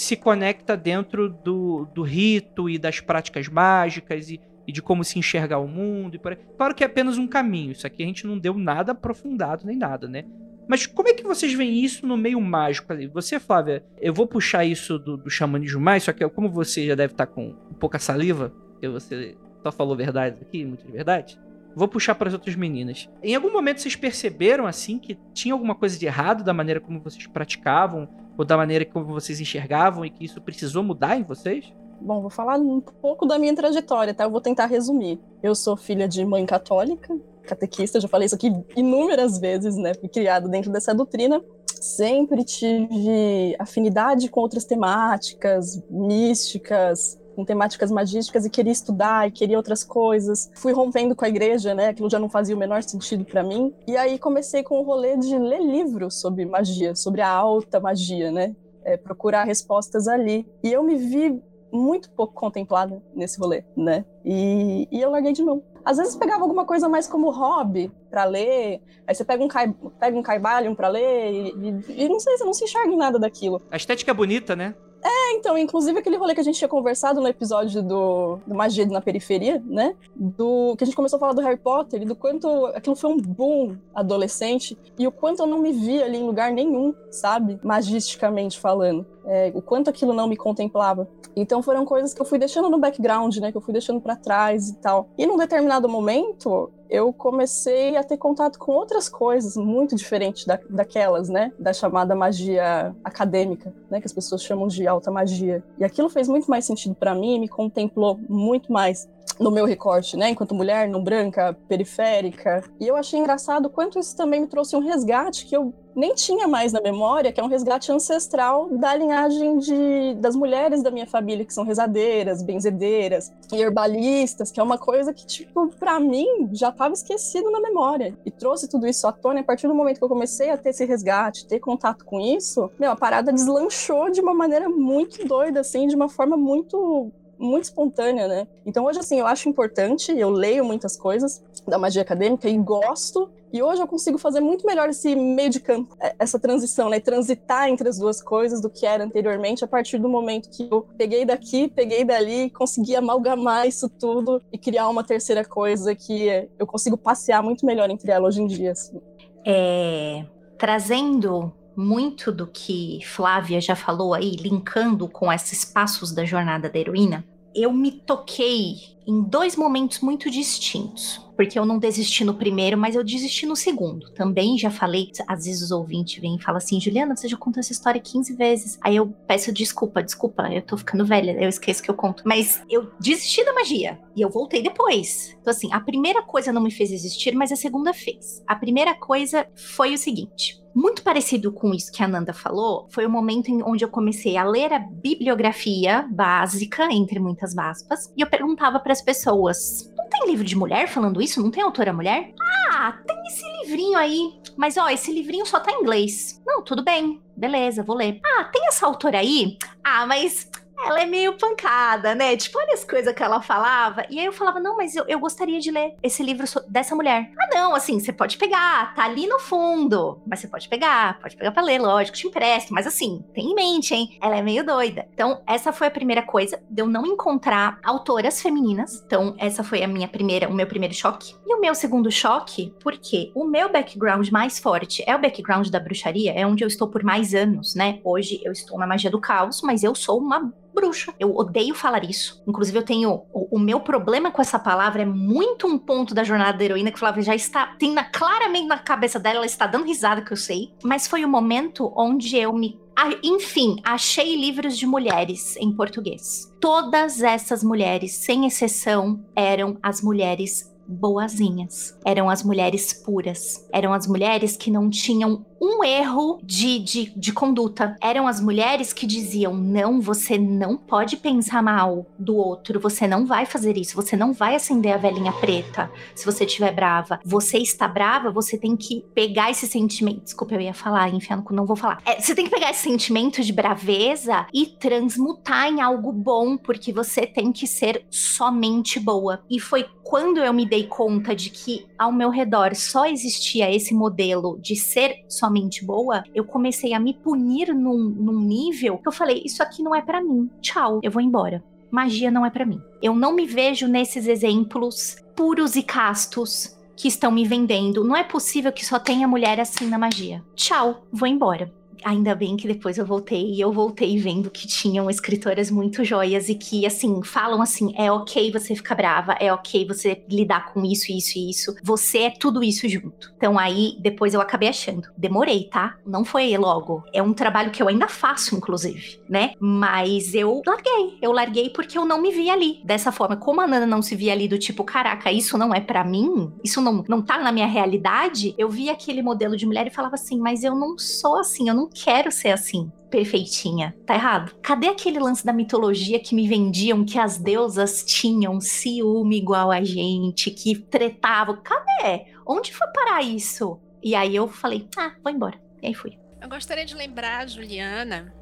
se conecta dentro do, do rito e das práticas mágicas e, e de como se enxergar o mundo. E por aí. Claro que é apenas um caminho. Isso aqui a gente não deu nada aprofundado nem nada, né? Mas como é que vocês veem isso no meio mágico ali? Você, Flávia, eu vou puxar isso do, do xamanismo mais, só que como você já deve estar com pouca saliva, porque você só falou verdade aqui, muita verdade, vou puxar para as outras meninas. Em algum momento vocês perceberam, assim, que tinha alguma coisa de errado da maneira como vocês praticavam, ou da maneira como vocês enxergavam, e que isso precisou mudar em vocês? Bom, vou falar um pouco da minha trajetória, tá? Eu vou tentar resumir. Eu sou filha de mãe católica, catequista, já falei isso aqui inúmeras vezes, né? Fui criada dentro dessa doutrina. Sempre tive afinidade com outras temáticas místicas, com temáticas magísticas e queria estudar e queria outras coisas. Fui rompendo com a igreja, né? Aquilo já não fazia o menor sentido para mim. E aí comecei com o rolê de ler livros sobre magia, sobre a alta magia, né? É, procurar respostas ali. E eu me vi muito pouco contemplada nesse rolê, né? E, e eu larguei de mão. Às vezes pegava alguma coisa mais como hobby para ler, aí você pega um, cai, pega um Caibalion pra ler e, e, e não sei, você não se enxerga em nada daquilo. A estética é bonita, né? É, então, inclusive aquele rolê que a gente tinha conversado no episódio do, do Magia na Periferia, né? Do que a gente começou a falar do Harry Potter e do quanto aquilo foi um boom adolescente e o quanto eu não me via ali em lugar nenhum, sabe? Magisticamente falando. É, o quanto aquilo não me contemplava. Então foram coisas que eu fui deixando no background, né? Que eu fui deixando para trás e tal. E num determinado momento, eu comecei a ter contato com outras coisas muito diferentes da, daquelas, né? Da chamada magia acadêmica, né? Que as pessoas chamam de alta magia. E aquilo fez muito mais sentido para mim, me contemplou muito mais. No meu recorte, né, enquanto mulher, não branca, periférica. E eu achei engraçado quanto isso também me trouxe um resgate que eu nem tinha mais na memória, que é um resgate ancestral da linhagem de, das mulheres da minha família, que são rezadeiras, benzedeiras e herbalistas, que é uma coisa que, tipo, pra mim, já estava esquecido na memória. E trouxe tudo isso à tona, e a partir do momento que eu comecei a ter esse resgate, ter contato com isso, meu, a parada deslanchou de uma maneira muito doida, assim, de uma forma muito muito espontânea, né? Então hoje, assim, eu acho importante, eu leio muitas coisas da magia acadêmica e gosto, e hoje eu consigo fazer muito melhor esse meio de campo, é, essa transição, né? Transitar entre as duas coisas do que era anteriormente, a partir do momento que eu peguei daqui, peguei dali, consegui amalgamar isso tudo e criar uma terceira coisa que eu consigo passear muito melhor entre ela hoje em dia. Assim. É, trazendo muito do que Flávia já falou aí, linkando com esses passos da jornada da heroína, eu me toquei em dois momentos muito distintos. Porque eu não desisti no primeiro, mas eu desisti no segundo. Também já falei, às vezes os ouvintes vêm e falam assim: Juliana, você já contou essa história 15 vezes. Aí eu peço desculpa, desculpa, eu tô ficando velha, eu esqueço que eu conto. Mas eu desisti da magia e eu voltei depois. Então, assim, a primeira coisa não me fez existir, mas a segunda fez. A primeira coisa foi o seguinte: muito parecido com isso que a Nanda falou, foi o momento em onde eu comecei a ler a bibliografia básica, entre muitas aspas, e eu perguntava para pessoas: não tem livro de mulher falando isso? Não tem autora mulher? Ah, tem esse livrinho aí. Mas ó, esse livrinho só tá em inglês. Não, tudo bem. Beleza, vou ler. Ah, tem essa autora aí? Ah, mas ela é meio pancada, né? Tipo, olha as coisas que ela falava. E aí eu falava, não, mas eu, eu gostaria de ler esse livro dessa mulher. Ah, não, assim, você pode pegar, tá ali no fundo. Mas você pode pegar, pode pegar pra ler, lógico, te empresto. Mas assim, tem em mente, hein? Ela é meio doida. Então, essa foi a primeira coisa, de eu não encontrar autoras femininas. Então, essa foi a minha primeira, o meu primeiro choque. E o meu segundo choque, porque o meu background mais forte é o background da bruxaria, é onde eu estou por mais anos, né? Hoje eu estou na magia do caos, mas eu sou uma bruxa. Eu odeio falar isso. Inclusive, eu tenho. O, o, meu problema com essa palavra é muito um ponto da jornada da heroína que Flávia já está. Tem na, claramente na cabeça dela, ela está dando risada, que eu sei. Mas foi o momento onde eu me enfim, achei livros de mulheres em português. Todas essas mulheres, sem exceção, eram as mulheres boazinhas. Eram as mulheres puras. Eram as mulheres que não tinham um erro de, de, de conduta. Eram as mulheres que diziam: não, você não pode pensar mal do outro, você não vai fazer isso, você não vai acender a velhinha preta se você estiver brava. Você está brava, você tem que pegar esse sentimento. Desculpa, eu ia falar, enfiando, não vou falar. É, você tem que pegar esse sentimento de braveza e transmutar em algo bom, porque você tem que ser somente boa. E foi quando eu me dei conta de que ao meu redor só existia esse modelo de ser somente extremamente boa, eu comecei a me punir num, num nível que eu falei: isso aqui não é para mim. Tchau, eu vou embora. Magia não é para mim. Eu não me vejo nesses exemplos puros e castos que estão me vendendo. Não é possível que só tenha mulher assim na magia. Tchau, vou embora ainda bem que depois eu voltei e eu voltei vendo que tinham escritoras muito joias e que, assim, falam assim: é ok você ficar brava, é ok você lidar com isso, isso e isso. Você é tudo isso junto. Então aí depois eu acabei achando. Demorei, tá? Não foi logo. É um trabalho que eu ainda faço, inclusive, né? Mas eu larguei. Eu larguei porque eu não me vi ali dessa forma. Como a Nana não se via ali do tipo, caraca, isso não é para mim, isso não, não tá na minha realidade, eu vi aquele modelo de mulher e falava assim, mas eu não sou assim, eu não quero ser assim perfeitinha. Tá errado? Cadê aquele lance da mitologia que me vendiam que as deusas tinham ciúme igual a gente, que tretavam? Cadê? Onde foi parar isso? E aí eu falei, ah, vou embora. E aí fui. Eu gostaria de lembrar, Juliana,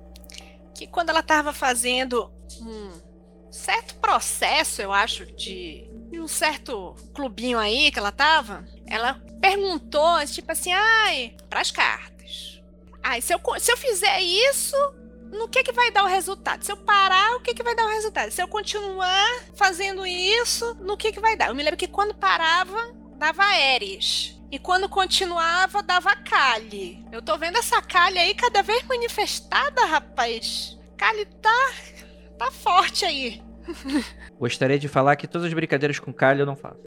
que quando ela estava fazendo um certo processo, eu acho, de, um certo clubinho aí que ela tava, ela perguntou, tipo assim, ai, pras cartas Ai, se eu, se eu fizer isso, no que que vai dar o resultado? Se eu parar, o que que vai dar o resultado? Se eu continuar fazendo isso, no que que vai dar? Eu me lembro que quando parava, dava Ares. E quando continuava, dava Kali. Eu tô vendo essa Kali aí cada vez manifestada, rapaz. Kali tá, tá forte aí. (laughs) Gostaria de falar que todas as brincadeiras com Kali eu não faço.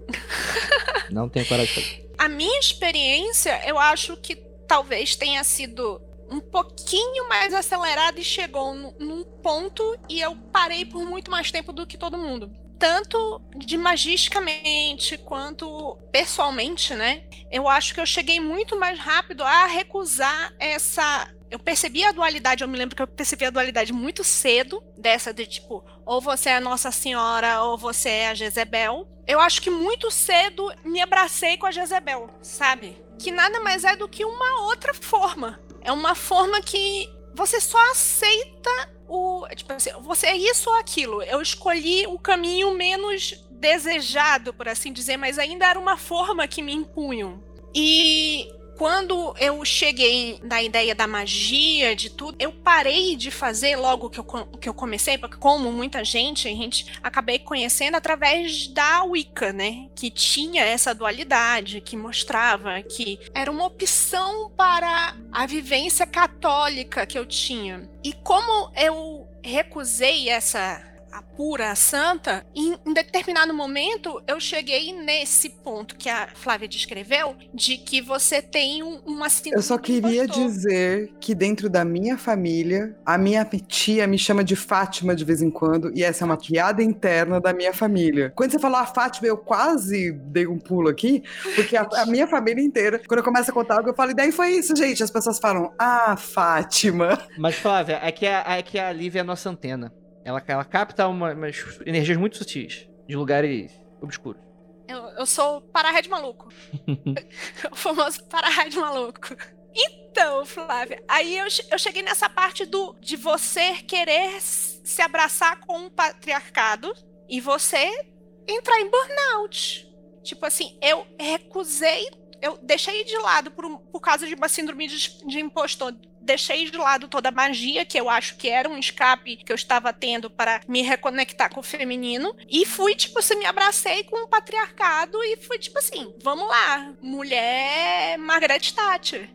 (laughs) não tenho coragem de fazer. A minha experiência, eu acho que talvez tenha sido um pouquinho mais acelerado e chegou num ponto e eu parei por muito mais tempo do que todo mundo. Tanto de magisticamente quanto pessoalmente, né? Eu acho que eu cheguei muito mais rápido a recusar essa eu percebi a dualidade, eu me lembro que eu percebi a dualidade muito cedo, dessa de tipo, ou você é a Nossa Senhora, ou você é a Jezebel. Eu acho que muito cedo me abracei com a Jezebel, sabe? Que nada mais é do que uma outra forma. É uma forma que você só aceita o. Tipo assim, você é isso ou aquilo. Eu escolhi o caminho menos desejado, por assim dizer, mas ainda era uma forma que me impunham. E quando eu cheguei na ideia da magia, de tudo, eu parei de fazer logo que eu, que eu comecei, porque como muita gente, a gente acabei conhecendo através da Wicca, né? Que tinha essa dualidade, que mostrava que era uma opção para a vivência católica que eu tinha. E como eu recusei essa a pura, a santa, em, em determinado momento eu cheguei nesse ponto que a Flávia descreveu, de que você tem um, uma síndrome Eu só queria dizer que dentro da minha família, a minha tia me chama de Fátima de vez em quando, e essa é uma piada interna da minha família. Quando você falou a Fátima, eu quase dei um pulo aqui, porque a, a minha família inteira, quando eu começo a contar algo, eu falo, e daí foi isso, gente. As pessoas falam, ah, Fátima. Mas, Flávia, é que a, é que a Lívia é a nossa antena. Ela, ela capta uma, umas energias muito sutis de lugares obscuros. Eu, eu sou o para-raio maluco. (laughs) o famoso para-raio maluco. Então, Flávia, aí eu, eu cheguei nessa parte do de você querer se abraçar com um patriarcado e você entrar em burnout. Tipo assim, eu recusei, eu deixei de lado por, por causa de uma síndrome de, de impostor deixei de lado toda a magia, que eu acho que era um escape que eu estava tendo para me reconectar com o feminino. E fui, tipo assim, me abracei com o patriarcado e fui, tipo assim, vamos lá, mulher Margaret Thatcher.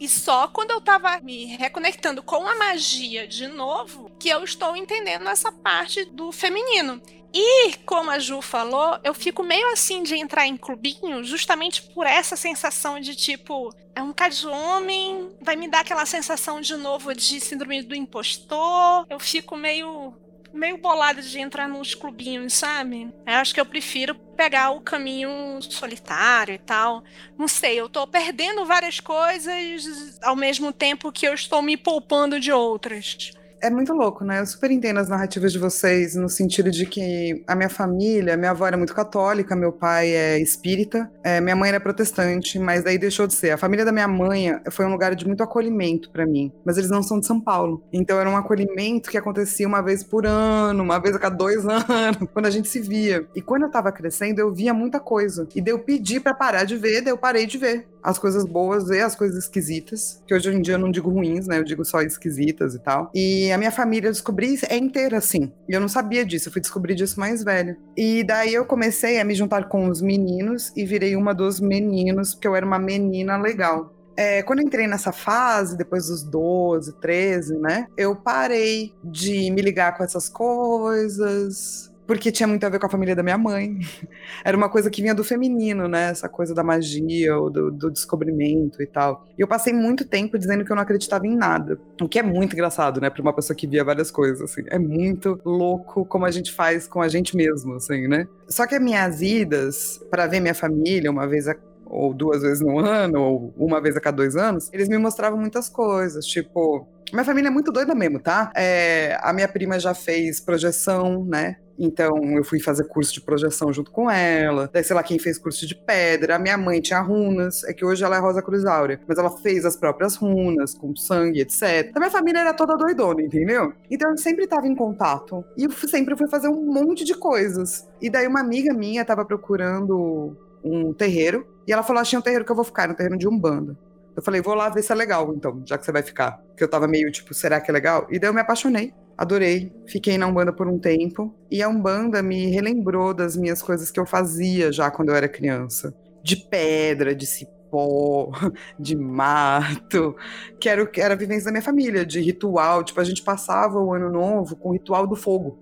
E só quando eu tava me reconectando com a magia de novo, que eu estou entendendo essa parte do feminino. E, como a Ju falou, eu fico meio assim de entrar em clubinho justamente por essa sensação de tipo, é um bocado de homem, vai me dar aquela sensação de novo de síndrome do impostor. Eu fico meio meio bolada de entrar nos clubinhos, sabe? Eu acho que eu prefiro pegar o caminho solitário e tal. Não sei, eu tô perdendo várias coisas ao mesmo tempo que eu estou me poupando de outras é muito louco, né? Eu super entendo as narrativas de vocês, no sentido de que a minha família, minha avó era muito católica, meu pai é espírita, é, minha mãe era protestante, mas daí deixou de ser. A família da minha mãe foi um lugar de muito acolhimento para mim, mas eles não são de São Paulo. Então era um acolhimento que acontecia uma vez por ano, uma vez a cada dois (laughs) anos, quando a gente se via. E quando eu tava crescendo, eu via muita coisa. E daí eu pedi para parar de ver, daí eu parei de ver as coisas boas e as coisas esquisitas, que hoje em dia eu não digo ruins, né? Eu digo só esquisitas e tal. E a minha família, eu descobri, é inteira assim. E eu não sabia disso, eu fui descobrir disso mais velho. E daí eu comecei a me juntar com os meninos e virei uma dos meninos, porque eu era uma menina legal. É, quando entrei nessa fase, depois dos 12, 13, né? Eu parei de me ligar com essas coisas, porque tinha muito a ver com a família da minha mãe. (laughs) Era uma coisa que vinha do feminino, né? Essa coisa da magia ou do, do, descobrimento e tal. E eu passei muito tempo dizendo que eu não acreditava em nada. O que é muito engraçado, né? Pra uma pessoa que via várias coisas, assim. É muito louco como a gente faz com a gente mesmo, assim, né? Só que as minhas idas para ver minha família uma vez a ou duas vezes no ano, ou uma vez a cada dois anos, eles me mostravam muitas coisas, tipo. Minha família é muito doida mesmo, tá? É, a minha prima já fez projeção, né? Então eu fui fazer curso de projeção junto com ela. Daí, sei lá, quem fez curso de pedra. A minha mãe tinha runas. É que hoje ela é Rosa Cruz Áurea. Mas ela fez as próprias runas, com sangue, etc. Então minha família era toda doidona, entendeu? Então eu sempre tava em contato. E eu sempre fui fazer um monte de coisas. E daí uma amiga minha tava procurando um terreiro. E ela falou: achei um terreiro que eu vou ficar, um terreiro de Umbanda. Eu falei, vou lá ver se é legal, então, já que você vai ficar. Porque eu tava meio tipo, será que é legal? E daí eu me apaixonei adorei. Fiquei na Umbanda por um tempo. E a Umbanda me relembrou das minhas coisas que eu fazia já quando eu era criança. De pedra, de cipó, (laughs) de mato. Que era, era a vivência da minha família, de ritual. Tipo, a gente passava o ano novo com o ritual do fogo,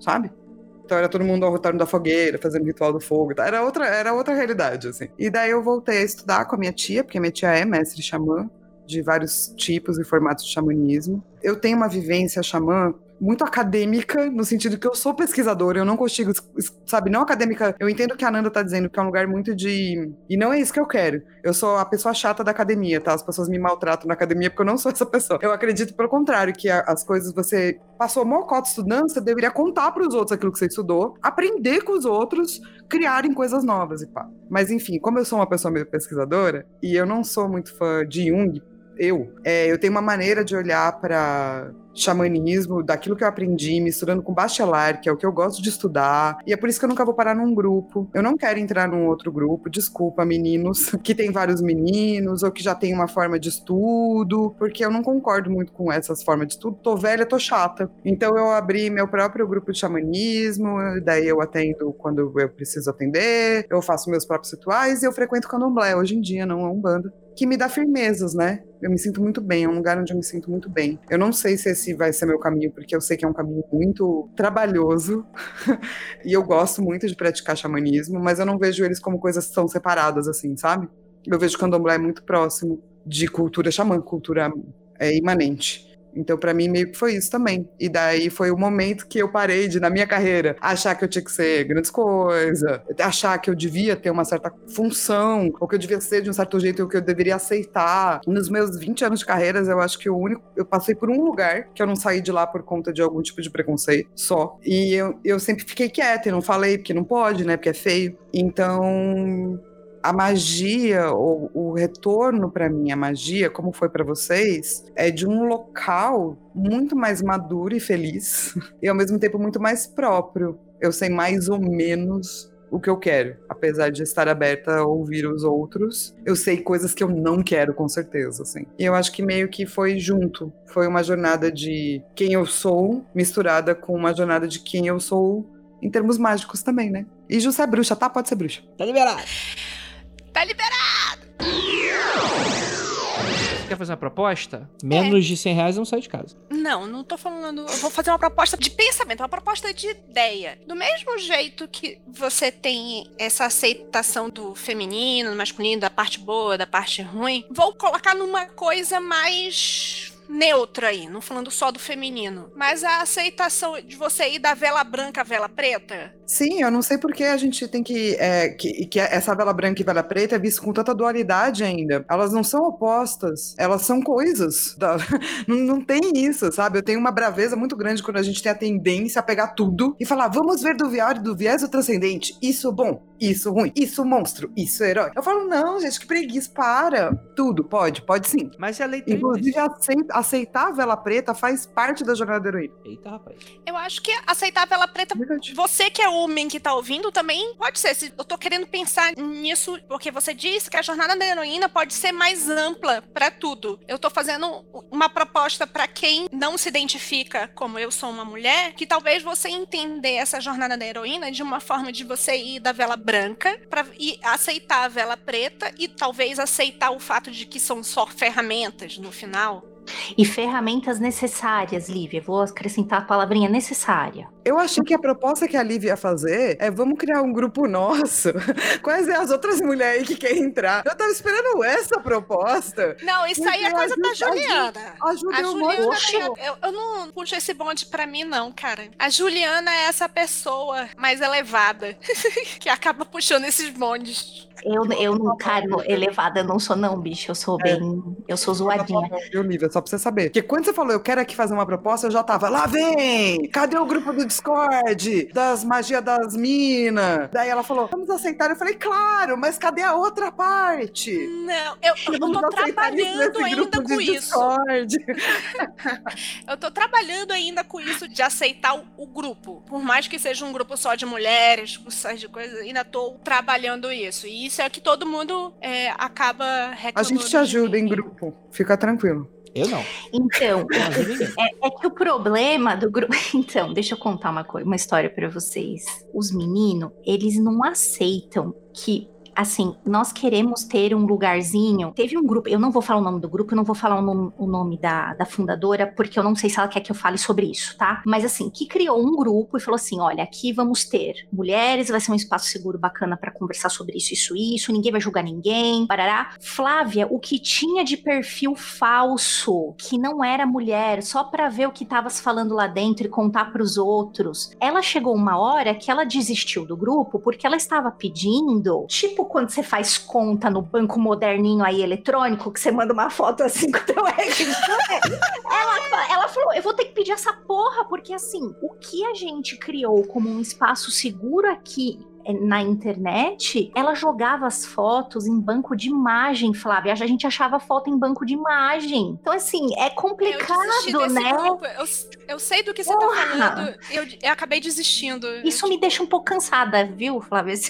sabe? Então era todo mundo ao retorno da fogueira, fazendo ritual do fogo. Era outra, era outra realidade, assim. E daí eu voltei a estudar com a minha tia, porque minha tia é mestre xamã de vários tipos e formatos de xamanismo. Eu tenho uma vivência xamã muito acadêmica, no sentido que eu sou pesquisadora, eu não consigo, sabe, não acadêmica. Eu entendo que a Nanda tá dizendo que é um lugar muito de. E não é isso que eu quero. Eu sou a pessoa chata da academia, tá? As pessoas me maltratam na academia porque eu não sou essa pessoa. Eu acredito, pelo contrário, que as coisas você passou mocota estudando, você deveria contar para os outros aquilo que você estudou, aprender com os outros, criarem coisas novas e pá. Mas enfim, como eu sou uma pessoa meio pesquisadora e eu não sou muito fã de Jung, eu, é, eu tenho uma maneira de olhar para xamanismo, daquilo que eu aprendi, misturando com bachelar, que é o que eu gosto de estudar. E é por isso que eu nunca vou parar num grupo. Eu não quero entrar num outro grupo, desculpa, meninos, (laughs) que tem vários meninos, ou que já tem uma forma de estudo, porque eu não concordo muito com essas formas de estudo. Tô velha, tô chata. Então eu abri meu próprio grupo de xamanismo, daí eu atendo quando eu preciso atender, eu faço meus próprios rituais e eu frequento candomblé hoje em dia, não é um banda que me dá firmezas, né? Eu me sinto muito bem, é um lugar onde eu me sinto muito bem. Eu não sei se esse vai ser meu caminho, porque eu sei que é um caminho muito trabalhoso (laughs) e eu gosto muito de praticar xamanismo, mas eu não vejo eles como coisas tão separadas assim, sabe? Eu vejo o candomblé é muito próximo de cultura xamã, cultura é, imanente. Então, para mim, meio que foi isso também. E daí foi o momento que eu parei de, na minha carreira, achar que eu tinha que ser grandes coisas, achar que eu devia ter uma certa função, ou que eu devia ser de um certo jeito, ou que eu deveria aceitar. Nos meus 20 anos de carreiras, eu acho que o único. Eu passei por um lugar que eu não saí de lá por conta de algum tipo de preconceito só. E eu, eu sempre fiquei quieta e não falei, porque não pode, né? Porque é feio. Então, a magia, ou o retorno para mim, a magia, como foi para vocês, é de um local muito mais maduro e feliz, (laughs) e ao mesmo tempo muito mais próprio. Eu sei mais ou menos o que eu quero, apesar de estar aberta a ouvir os outros. Eu sei coisas que eu não quero, com certeza, assim. E eu acho que meio que foi junto. Foi uma jornada de quem eu sou, misturada com uma jornada de quem eu sou em termos mágicos também, né? E Ju, é bruxa, tá? Pode ser bruxa. Tá liberado. Tá liberado! Você quer fazer uma proposta? Menos é. de 100 reais não sai de casa. Não, não tô falando. Eu vou fazer uma proposta de pensamento, uma proposta de ideia. Do mesmo jeito que você tem essa aceitação do feminino, do masculino, da parte boa, da parte ruim, vou colocar numa coisa mais neutra aí, não falando só do feminino, mas a aceitação de você ir da vela branca à vela preta. Sim, eu não sei por que a gente tem que, é, que, que essa vela branca e vela preta é vista com tanta dualidade ainda. Elas não são opostas, elas são coisas. Da... (laughs) não, não tem isso, sabe? Eu tenho uma braveza muito grande quando a gente tem a tendência a pegar tudo e falar, vamos ver do viário do viés do transcendente. Isso bom, isso ruim, isso monstro, isso herói. Eu falo, não, gente, que preguiça, para. Tudo, pode, pode sim. Mas é a leitura. Inclusive, aceita, aceitar a vela preta faz parte da jornada da heroína. Eita, rapaz. Eu acho que aceitar a vela preta, Verdade. você que é homem que tá ouvindo também, pode ser. Eu tô querendo pensar nisso, porque você disse que a jornada da heroína pode ser mais ampla para tudo. Eu tô fazendo uma proposta para quem não se identifica como eu sou uma mulher, que talvez você entender essa jornada da heroína de uma forma de você ir da vela branca para aceitar a vela preta e talvez aceitar o fato de que são só ferramentas no final. E ferramentas necessárias, Lívia. Vou acrescentar a palavrinha necessária. Eu achei que a proposta que a Lívia ia fazer é vamos criar um grupo nosso. (laughs) Quais é as outras mulheres aí que querem entrar? Eu tava esperando essa proposta. Não, isso aí é coisa da Juliana. A, Juliana, a Juliana eu, eu não puxo esse bonde pra mim, não, cara. A Juliana é essa pessoa mais elevada (laughs) que acaba puxando esses bondes. Eu, eu não, cara, elevada não sou, não, bicho. Eu sou é. bem. Eu sou zoadinha. Viu, Lívia? Só pra você saber. Porque quando você falou, eu quero aqui fazer uma proposta, eu já tava, lá vem! Cadê o grupo do Discord? Das magias das minas? Daí ela falou, vamos aceitar. Eu falei, claro, mas cadê a outra parte? Não, eu, eu, tô trabalhando ainda com isso. (laughs) eu tô trabalhando ainda com isso de aceitar o, o, grupo. Por mais que seja um grupo só de mulheres, de coisas, ainda tô trabalhando isso. E isso é que todo mundo é, acaba reclamando. A gente te ajuda em grupo, fica tranquilo. Eu não. Então, (laughs) é, é, que o problema do grupo. (laughs) Então, deixa eu contar uma coisa, uma história para vocês. Os meninos, eles não aceitam que assim, nós queremos ter um lugarzinho. Teve um grupo, eu não vou falar o nome do grupo, eu não vou falar o nome, o nome da, da fundadora, porque eu não sei se ela quer que eu fale sobre isso, tá? Mas assim, que criou um grupo e falou assim: olha, aqui vamos ter mulheres, vai ser um espaço seguro bacana para conversar sobre isso, isso, isso, ninguém vai julgar ninguém, parará. Flávia, o que tinha de perfil falso, que não era mulher, só para ver o que tava falando lá dentro e contar para os outros. Ela chegou uma hora que ela desistiu do grupo porque ela estava pedindo, tipo quando você faz conta no banco moderninho aí eletrônico, que você manda uma foto assim com o teu RG. (laughs) ela, ela falou: eu vou ter que pedir essa porra, porque assim, o que a gente criou como um espaço seguro aqui na internet, ela jogava as fotos em banco de imagem, Flávia. A gente achava foto em banco de imagem. Então, assim, é complicado, eu né? Grupo. Eu, eu sei do que você Porra. tá falando. Eu, eu acabei desistindo. Isso me deixa um pouco cansada, viu, Flávia? (laughs)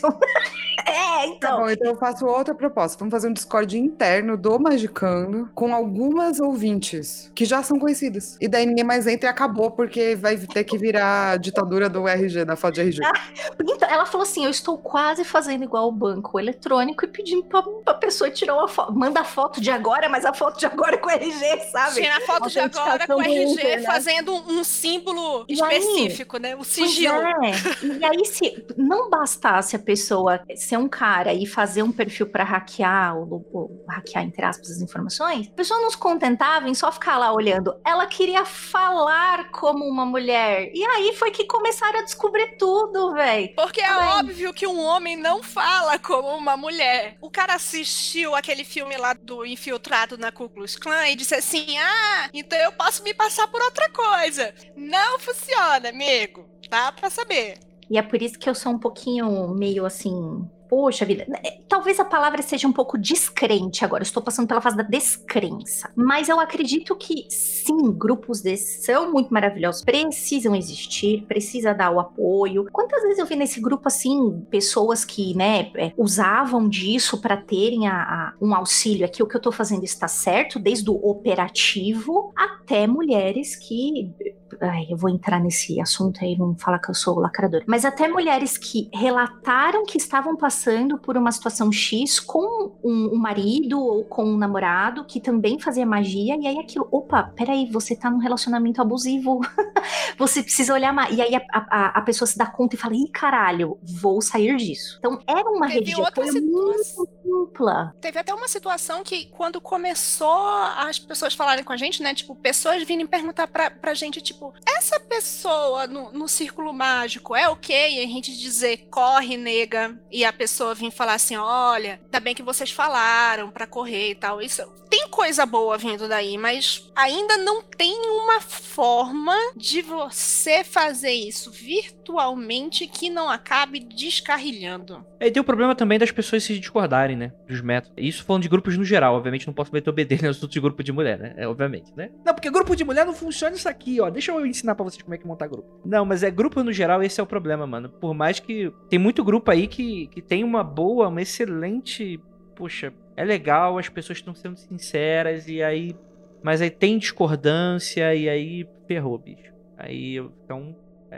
É, Tá então. bom, então eu faço outra proposta. Vamos fazer um Discord interno do Magicando com algumas ouvintes que já são conhecidas. E daí ninguém mais entra e acabou, porque vai ter que virar a ditadura do RG, da foto de RG. (laughs) Então, ela falou assim: eu estou quase fazendo igual o banco eletrônico e pedindo pra, pra pessoa tirar uma foto. Manda a foto de agora, mas a foto de agora é com RG, sabe? Tira a foto de agora com RG Inter, né? fazendo um, símbolo E aí? específico, né? O sigilo. é. E aí, se não bastasse a pessoa ser um cara e fazer um perfil pra hackear, ou, ou hackear, entre aspas, as informações, a pessoa não se contentava em só ficar lá olhando. Ela queria falar como uma mulher. E aí foi que começaram a descobrir tudo, velho. Porque é Também. Óbvio que um homem não fala como uma mulher. O cara assistiu aquele filme lá do Infiltrado na Ku Klux Klan e disse assim: Ah, então eu posso me passar por outra coisa. Não funciona, amigo. Dá pra saber. E é por isso que eu sou um pouquinho meio assim. Poxa vida, É, talvez a palavra seja um pouco descrente agora. Estou passando pela fase da descrença. Mas eu acredito que sim, grupos desses são muito maravilhosos. Precisam existir, precisa dar o apoio. Quantas vezes eu vi nesse grupo assim, pessoas que, né, é, usavam disso para terem a- a- um auxílio aqui. O que eu tô fazendo está certo, desde o operativo até mulheres que Ai, eu vou entrar nesse assunto aí, não falar que eu sou lacradora. Mas até mulheres que relataram que estavam passando por uma situação X com um, um marido ou com um namorado que também fazia magia, e aí aquilo, opa, peraí, você tá num relacionamento abusivo. (laughs) você precisa olhar mais. E aí a, a, a pessoa se dá conta e fala, ih, caralho, vou sair disso. Então era uma Teve situação. muito ampla. Teve até uma situação que, quando começou as pessoas falarem com a gente, né? Tipo, pessoas virem perguntar pra, pra gente, tipo, essa pessoa no, no círculo mágico é ok? E a gente dizer, corre, nega. E a pessoa vir falar assim: olha, ainda bem que vocês falaram pra correr e tal. Isso tem coisa boa vindo daí, mas ainda não tem uma forma de você fazer isso virtualmente que não acabe descarrilhando. E tem o problema também das pessoas se discordarem, né? Dos métodos. Isso falando de grupos no geral. Obviamente não posso meter o BD (laughs) nos outros de grupo de mulher, né? É, obviamente, né? Não, porque grupo de mulher não funciona isso aqui, ó. Deixa eu ensinar pra vocês como é que montar grupo. Não, mas é grupo no geral, esse é o problema, mano. Por mais que. Tem muito grupo aí que, que tem uma boa, uma excelente. Poxa, é legal, as pessoas estão sendo sinceras, e aí. Mas aí tem discordância, e aí ferrou, bicho. Aí então.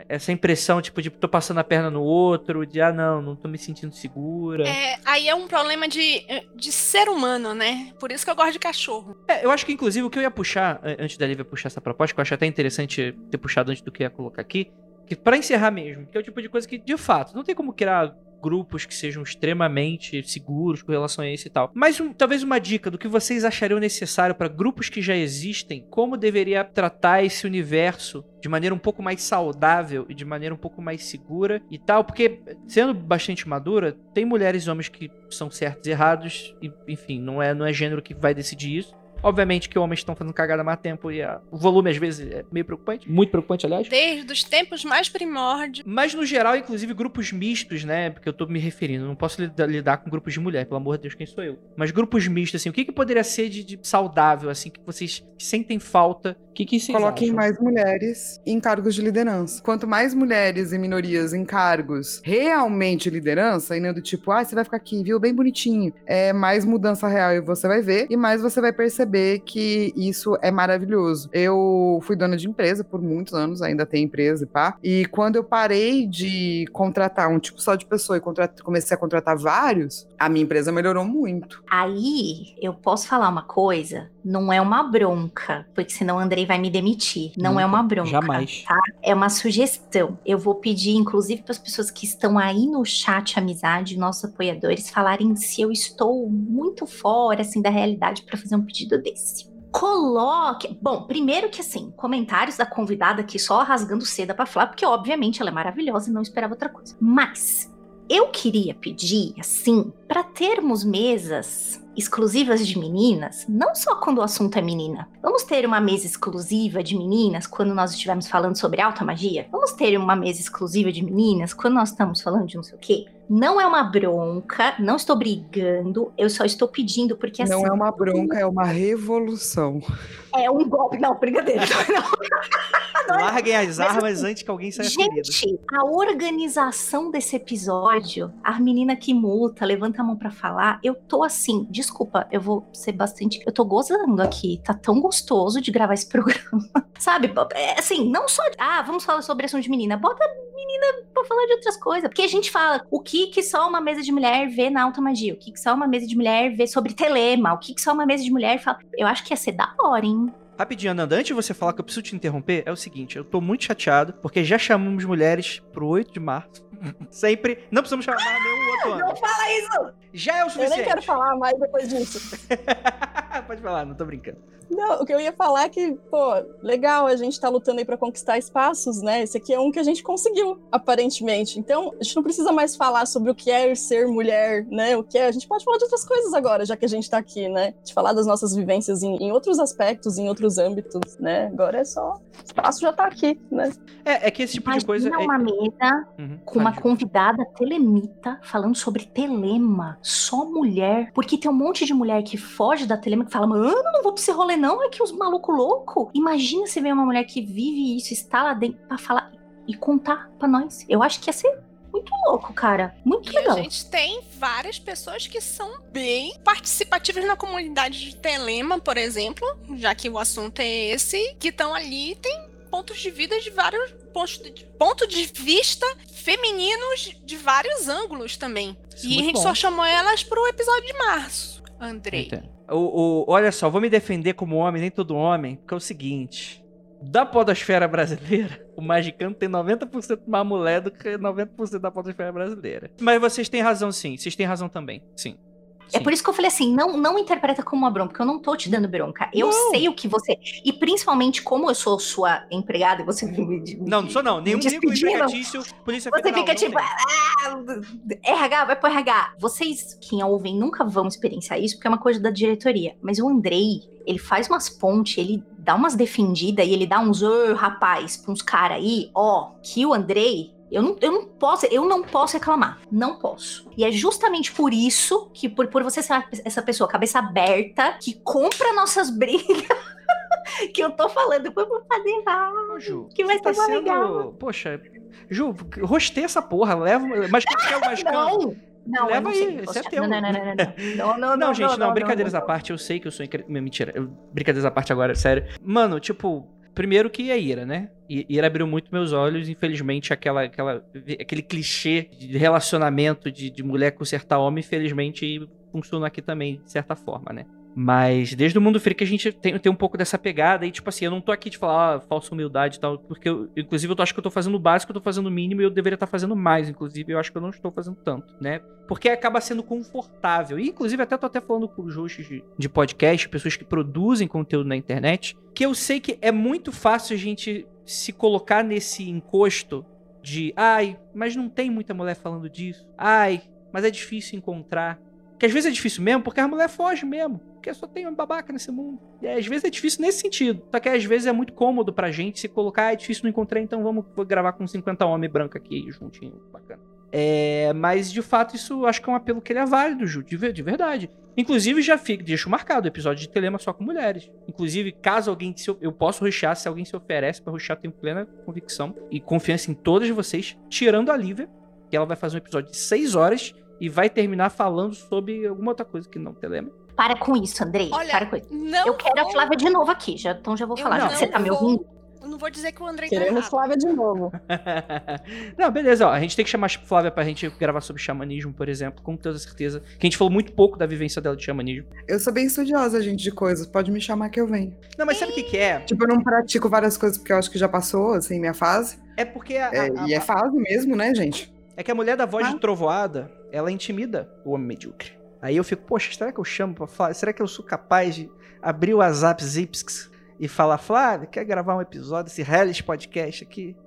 Essa impressão, tipo, de tô passando a perna no outro, de ah, não, não tô me sentindo segura. É, aí é um problema de, de ser humano, né? Por isso que eu gosto de cachorro. É, eu acho que, inclusive, o que eu ia puxar, antes da Lívia puxar essa proposta, que eu acho até interessante ter puxado antes do que ia colocar aqui, que para encerrar mesmo, que é o tipo de coisa que, de fato, não tem como criar grupos que sejam extremamente seguros com relação a isso e tal. Mas um- talvez uma dica do que vocês achariam necessário para grupos que já existem, como deveria tratar esse universo de maneira um pouco mais saudável e de maneira um pouco mais segura e tal, porque sendo bastante madura, tem mulheres e homens que são certos e errados, e, enfim, não é, não é gênero que vai decidir isso. Obviamente que homens estão fazendo cagada há mais tempo e a- o volume às vezes é meio preocupante, muito preocupante, aliás. Desde os tempos mais primórdios. Mas no geral, inclusive grupos mistos, né? Porque eu tô me referindo, não posso lida- lidar com grupos de mulher, pelo amor de Deus, quem sou eu? Mas grupos mistos, assim, o que, que poderia ser de, de saudável, assim, que vocês sentem falta? O que, que vocês Coloquem acham? mais mulheres em cargos de liderança. Quanto mais mulheres e minorias em cargos realmente de liderança, e não do tipo, ah, você vai ficar aqui, viu? Bem bonitinho. É mais mudança real e você vai ver, e mais você vai perceber saber que isso é maravilhoso. Eu fui dona de empresa por muitos anos, ainda tenho empresa e pá. E quando eu parei de contratar um tipo só de pessoa e comecei a contratar vários, a minha empresa melhorou muito. Aí eu posso falar uma coisa, não é uma bronca, porque senão o Andrei vai me demitir. Não Nunca, é uma bronca. jamais. Tá? É uma sugestão. Eu vou pedir, inclusive, para as pessoas que estão aí no chat Amizade, nossos apoiadores, falarem se eu estou muito fora assim da realidade para fazer um pedido desse. Coloque. Bom, primeiro que assim, comentários da convidada aqui só rasgando seda para falar, porque obviamente ela é maravilhosa e não esperava outra coisa. Mas eu queria pedir, assim, para termos mesas exclusivas de meninas, não só quando o assunto é menina. Vamos ter uma mesa exclusiva de meninas quando nós estivermos falando sobre alta magia? Vamos ter uma mesa exclusiva de meninas quando nós estamos falando de não sei o quê? Não é uma bronca, não estou brigando, eu só estou pedindo porque assim. Não é uma bronca, é uma revolução. É um golpe, não, brincadeira. (laughs) Não. Larguem as Mas, armas assim, antes que alguém saia ferido. Gente, a organização desse episódio, a menina que multa, levanta a mão pra falar, eu tô assim, desculpa, eu vou ser bastante. Eu tô gozando aqui, tá tão gostoso de gravar esse (laughs) programa. Sabe? É, assim, não só. Ah, vamos falar sobre assunto de menina. Bota menina pra falar de outras coisas. Porque a gente fala o que que só uma mesa de mulher vê na alta magia, o que que só uma mesa de mulher vê sobre telema, o que que só uma mesa de mulher fala. Eu acho que ia ser da hora, hein? Rapidinho, Ananda, antes de você falar que eu preciso te interromper, é o seguinte, eu tô muito chateado, porque já chamamos mulheres pro 8 de março. (laughs) Sempre. Não precisamos chamar nenhum outro ano. Não fala isso! Já é o Eu suficiente. nem quero falar mais depois disso. (laughs) Pode falar, não tô brincando. Não, o que eu ia falar é que, pô, legal, a gente tá lutando aí pra conquistar espaços, né? Esse aqui é um que a gente conseguiu, aparentemente. Então, a gente não precisa mais falar sobre o que é ser mulher, né? O que é. A gente pode falar de outras coisas agora, já que a gente tá aqui, né? De falar das nossas vivências em, em outros aspectos, em outros âmbitos, né? Agora é só. O espaço já tá aqui, né? É, é que esse tipo de coisa. Imagina É... uma mesa Uhum, com uma convidada telemita falando sobre telema. Só mulher. Porque tem um monte de mulher que foge da telema que fala, mano, não vou pra esse rolê não, é que os malucos loucos. Imagina você ver uma mulher que vive isso, está lá dentro pra falar e contar pra nós. Eu acho que ia ser muito louco, cara. Muito E a legal. gente tem várias pessoas que são bem participativas na comunidade de Telema, por exemplo, já que o assunto é esse, que estão ali e tem pontos de vida de vários pontos de, ponto de vista femininos de vários ângulos também. Isso é e a gente bom. só chamou elas pro episódio de março, Andrei. Entendo. O, o- olha só, vou me defender como homem, nem todo homem, porque é o seguinte. Da podosfera brasileira, (laughs) o Magicano tem 90% mais mulher do que 90% da podosfera brasileira. Mas vocês têm razão sim, vocês têm razão também, sim. É Sim. por isso que eu falei assim, não, não interpreta como uma bronca, porque eu não tô te dando bronca. Eu Não. sei o que você. E principalmente, como eu sou sua empregada e você (laughs) me. me- Não, não sou não. Nenhum despedindo. empregatício, Polícia Você Federal. fica não tipo, ah, RH, vai pro RH. Vocês que ouvem nunca vão experienciar isso, porque é uma coisa da diretoria. Mas o Andrei, ele faz umas pontes, ele dá umas defendidas e ele dá uns, ô, rapaz, pra uns caras aí, ó, que o Andrei. Eu não, eu não posso, eu não posso reclamar. Não posso. E é justamente por isso que, por, por você ser essa pessoa, cabeça aberta, que compra nossas (laughs) brigas, que eu tô falando, foi pra fazer errado. Ju, Que vai tá ser mais sendo... legal. Poxa, Ju, rostei essa porra, leva... Mas quer o Magicano? (laughs) Não, não, Leva aí, esse é teu. Não, não, não, não, (laughs) não, não, não, Não, gente, não, brincadeiras à parte, eu sei que eu sou incre... Mentira, brincadeiras à parte agora, sério. Mano, tipo, primeiro que a Ira, né? Ira abriu muito meus olhos, infelizmente, aquela, aquela, aquele clichê de relacionamento de, de mulher consertar homem, infelizmente, funciona aqui também, de certa forma, né? Mas desde o mundo freak a gente tem, tem um pouco dessa pegada e, tipo assim, eu não tô aqui de falar ah, falsa humildade e tal, porque eu, inclusive eu acho que eu tô fazendo o básico, eu tô fazendo o mínimo e eu deveria estar fazendo mais, inclusive, eu acho que eu não estou fazendo tanto, né? Porque acaba sendo confortável. E, inclusive, até tô até falando com os hosts de, de podcast, pessoas que produzem conteúdo na internet, que eu sei que é muito fácil a gente se colocar nesse encosto de ai, mas não tem muita mulher falando disso. Ai, mas é difícil encontrar. Que às vezes é difícil mesmo, porque a mulher foge mesmo. Porque só tem um babaca nesse mundo. E às vezes é difícil nesse sentido. Só que às vezes é muito cômodo pra gente se colocar, ah, é difícil não encontrar, então vamos gravar com 50 homens brancos aqui juntinho. Bacana. É, mas de fato isso acho que é um apelo que ele é válido, Ju, de, de verdade. Inclusive já fico, deixo marcado o episódio de Telema só com mulheres. Inclusive, caso alguém se, eu posso ruxar, se alguém se oferece pra ruxar, tenho plena convicção e confiança em todas vocês, tirando a Lívia, que ela vai fazer um episódio de 6 horas e vai terminar falando sobre alguma outra coisa que não Telema. Para com isso, Andrei. Olha, para com isso. Não Eu quero a vou- Flávia de novo aqui, já, então já vou falar. Já que não você tá me vou- ouvindo? Eu não vou dizer que o Andrei tá Queremos errado. Flávia de novo. (laughs) Não, beleza, ó. A gente tem que chamar a Flávia pra gente gravar sobre xamanismo, por exemplo, com toda certeza. Que a gente falou muito pouco da vivência dela de xamanismo. Eu sou bem estudiosa, gente, de coisas. Pode me chamar que eu venho. Não, mas sabe o que, que é? Tipo, eu não pratico várias coisas porque eu acho que já passou, assim, minha fase. É porque a, É, a- e é a- fase mesmo, né, gente? é que a mulher da voz Ah. de trovoada, ela intimida o homem medíocre. Aí eu fico, poxa, será que eu chamo pra falar? Será que eu sou capaz de abrir o WhatsApp Zipsks e falar, Flávia, quer gravar um episódio desse Hellish Podcast aqui?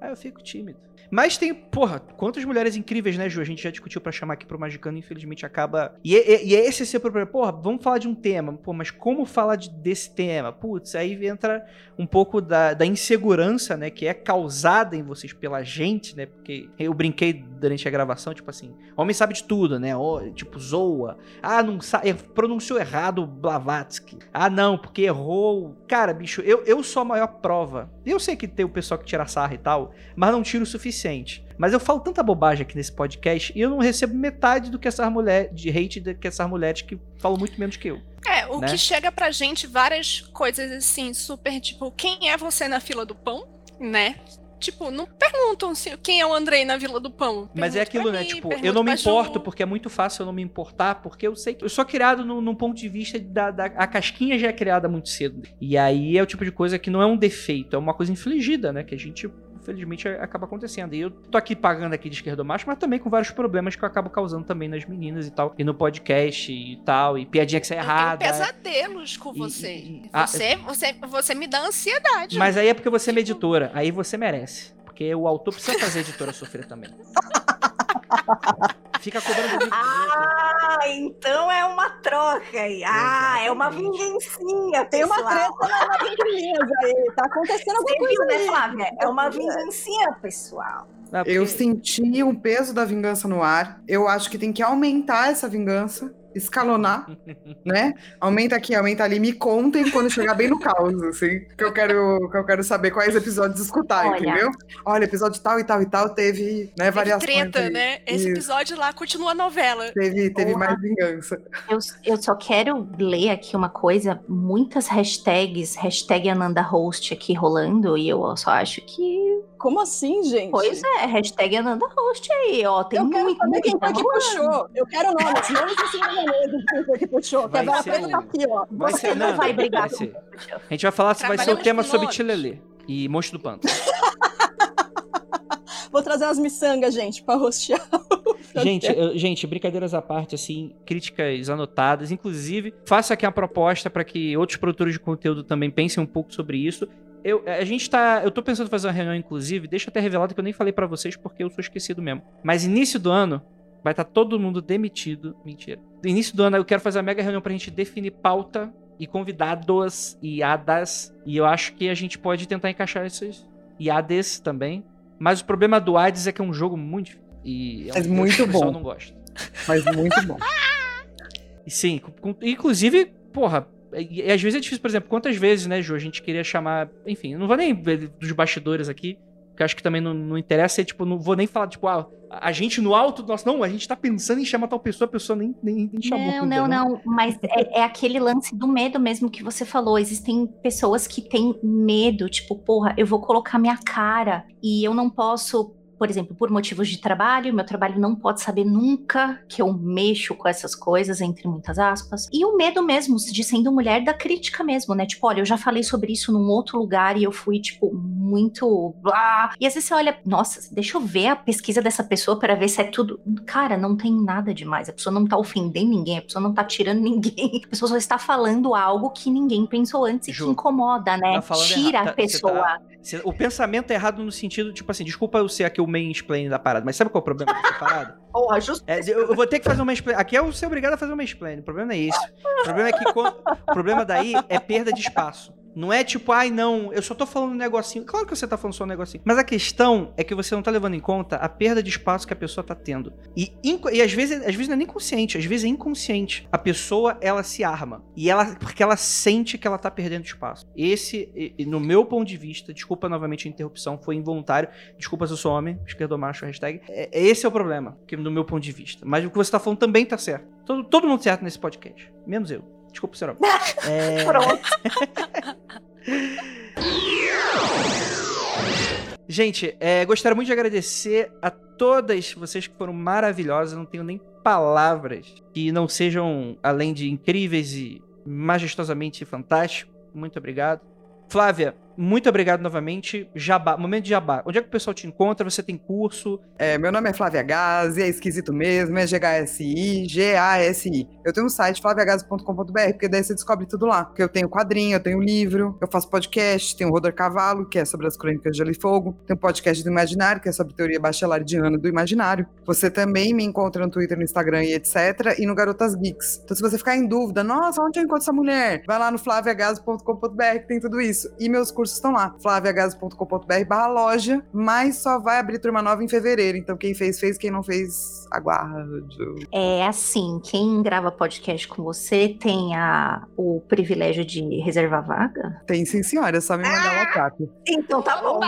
Aí eu fico tímido. Mas tem, porra, quantas mulheres incríveis, né, Ju? A gente já discutiu pra chamar aqui pro Magicano, infelizmente acaba. E, e, e é esse seu problema. Porra, vamos falar de um tema. Pô, mas como falar de- desse tema? Putz, aí entra um pouco da, da insegurança, né, que é causada em vocês pela gente, né? Porque eu brinquei durante a gravação, tipo assim, homem sabe de tudo, né? tipo, zoa. Ah, não sabe, pronunciou errado Blavatsky. Ah, não, porque errou. Cara, bicho, eu, eu sou a maior prova. Eu sei que tem o pessoal que tira sarra e tal, mas não tiro o suficiente. Mas eu falo tanta bobagem aqui nesse podcast e eu não recebo metade do que essas mulheres, de hate do que essas mulheres que falam muito menos que eu. É, o né? que chega pra gente várias coisas assim, super tipo, quem é você na fila do pão, né? Tipo, não perguntam se quem é o Andrei na Vila do Pão. Mas é aquilo, né? mim, Tipo, eu não me importo, porque é muito fácil eu não me importar, porque eu sei que eu sou criado num, num ponto de vista da, da. A casquinha já é criada muito cedo. E aí é o tipo de coisa que não é um defeito, é uma coisa infligida, né? Que a gente, infelizmente, acaba acontecendo. E eu tô aqui pagando aqui de esquerdo macho, mas também com vários problemas que eu acabo causando também nas meninas e tal. E no podcast e tal, e piadinha que sai Eu errada. tenho pesadelos com E- você. e- e- ah, você, você, você me dá ansiedade. Mas aí é porque você é uma editora, aí você merece. Porque o autor precisa fazer a editora sofrer também. (laughs) Fica cobrando de Ah, então é uma troca aí. Ah, é uma vingancinha, Tem uma treta na- entrelinhas aí. Tá acontecendo alguma Você coisa viu, né. Flávia? É uma vingancinha, pessoal. Eu senti o peso da vingança no ar. Eu acho que tem que aumentar essa vingança, escalonar, (laughs) né? Aumenta aqui, aumenta ali. Me contem quando chegar bem no caos, assim. Que eu quero, que eu quero saber quais episódios escutar, Olha. entendeu? Olha, episódio tal e tal e tal teve, né, Teve variações. treta, aí. né? Esse Isso. episódio lá continua a novela. Teve, teve Porra. mais vingança. Eu, eu só quero ler aqui uma coisa, muitas hashtags, hashtag Ananda Host aqui rolando, e eu só acho que. Como assim, gente? Pois é, hashtag Ananda Host aí, ó. Tem eu quero muito, saber quem foi que puxou. Eu quero nomes, nomes cima da mesa. Quem foi que puxou? Que Vai a Vera ser tá aqui, ó. Vai Você ser, não não, vai brigar vai ser. A gente vai falar se vai ser o tema sobre. Tilelê e Monstro do Pântano. (laughs) Vou trazer umas miçangas, gente, pra rostear. (laughs) gente, eu- gente, brincadeiras à parte, assim, críticas anotadas. Inclusive, faço aqui uma proposta para que outros produtores de conteúdo também pensem um pouco sobre isso. Eu, a gente tá. Eu tô pensando em fazer uma reunião, inclusive, deixa eu até revelado que eu nem falei pra vocês porque eu sou esquecido mesmo. Mas início do ano. Vai estar todo mundo demitido. Mentira. No início do ano eu quero fazer uma mega reunião pra gente definir pauta e convidados e hadas. E eu acho que a gente pode tentar encaixar esses iades também. Mas o problema do Hades é que é um jogo muito difícil. E é um muito que o pessoal bom. não gosta. Mas muito bom. (laughs) E Sim, com- inclusive, porra, e, e às vezes é difícil, por exemplo, quantas vezes, né, Ju, a gente queria chamar, enfim, não vou nem ver dos bastidores aqui, porque eu acho que também não, não interessa, é, tipo, não vou nem falar, tipo, ah, a gente no alto, do nosso, não, a gente tá pensando em chamar tal pessoa, a pessoa nem, nem, nem chamou. Não, ainda, não, né? não. Mas é, é aquele lance do medo mesmo que você falou. Existem pessoas que têm medo, tipo, porra, eu vou colocar minha cara e eu não posso. Por exemplo, por motivos de trabalho, meu trabalho não pode saber nunca que eu mexo com essas coisas, entre muitas aspas. E o medo mesmo de sendo mulher da crítica mesmo, né? Tipo, olha, eu já falei sobre isso num outro lugar e eu fui, tipo, muito blá. E às vezes você olha, nossa, deixa eu ver a pesquisa dessa pessoa para ver se é tudo. Cara, não tem nada demais. A pessoa não tá ofendendo ninguém, a pessoa não tá tirando (laughs) ninguém. A pessoa só está falando algo que ninguém pensou antes e Ju, que incomoda, né? tá Tira errado. a Tá- você pessoa. tá- O pensamento é errado no sentido, tipo assim, desculpa eu ser aqui o main-explain da parada, mas sabe qual é o problema dessa (laughs) parada? Porra, justo. É, eu, eu vou ter que fazer uma explain. Aqui é o ser obrigado a fazer uma explain. O problema é esse. O problema é que quan- o problema daí é perda de espaço. Não é tipo, ai não, eu só tô falando um negocinho. Claro que você tá falando só um negocinho. Mas a questão é que você não tá levando em conta a perda de espaço que a pessoa tá tendo. E, e às, vezes, às vezes não é nem consciente, às vezes é inconsciente. A pessoa, ela se arma. E ela, porque ela sente que ela tá perdendo espaço. Esse, no meu ponto de vista, desculpa novamente a interrupção, foi involuntário. Desculpa se eu sou homem, esquerdomacho, hashtag. É, esse é o problema, no meu ponto de vista. Mas o que você tá falando também tá certo. Todo, todo mundo certo nesse podcast. Menos eu. Desculpa, senhor. (laughs) É... Pronto. (laughs) Gente, é, gostaria muito de agradecer a todas vocês que foram maravilhosas. Não tenho nem palavras que não sejam, além de incríveis e majestosamente fantásticos. Muito obrigado. Flávia, muito obrigado novamente. Jabá, momento de jabá. Onde é que o pessoal te encontra? Você tem curso? É, meu nome é Flávia Gazi, é esquisito mesmo, é G-H-S-I, G-A-S-I. Eu tenho um site, flaviagazi.com.br, porque daí você descobre tudo lá. Porque eu tenho quadrinho, eu tenho livro, eu faço podcast, tenho o Rodor Cavalo, que é sobre as crônicas de Gelo e Fogo, tem podcast do Imaginário, que é sobre teoria bachareladiana do imaginário. Você também me encontra no Twitter, no Instagram e etc. E no Garotas Geeks. Então, se você ficar em dúvida, nossa, onde eu encontro essa mulher? Vai lá no flaviagazi.com.br, que tem tudo isso. E meus cursos estão lá, flaviagazi.com.br barra loja, mas só vai abrir turma nova em fevereiro. Então, quem fez, fez. Quem não fez, aguarde. É assim, quem grava podcast com você tem a, o privilégio de reservar vaga? Tem sim, senhora. É só me mandar o WhatsApp. Então tá bom.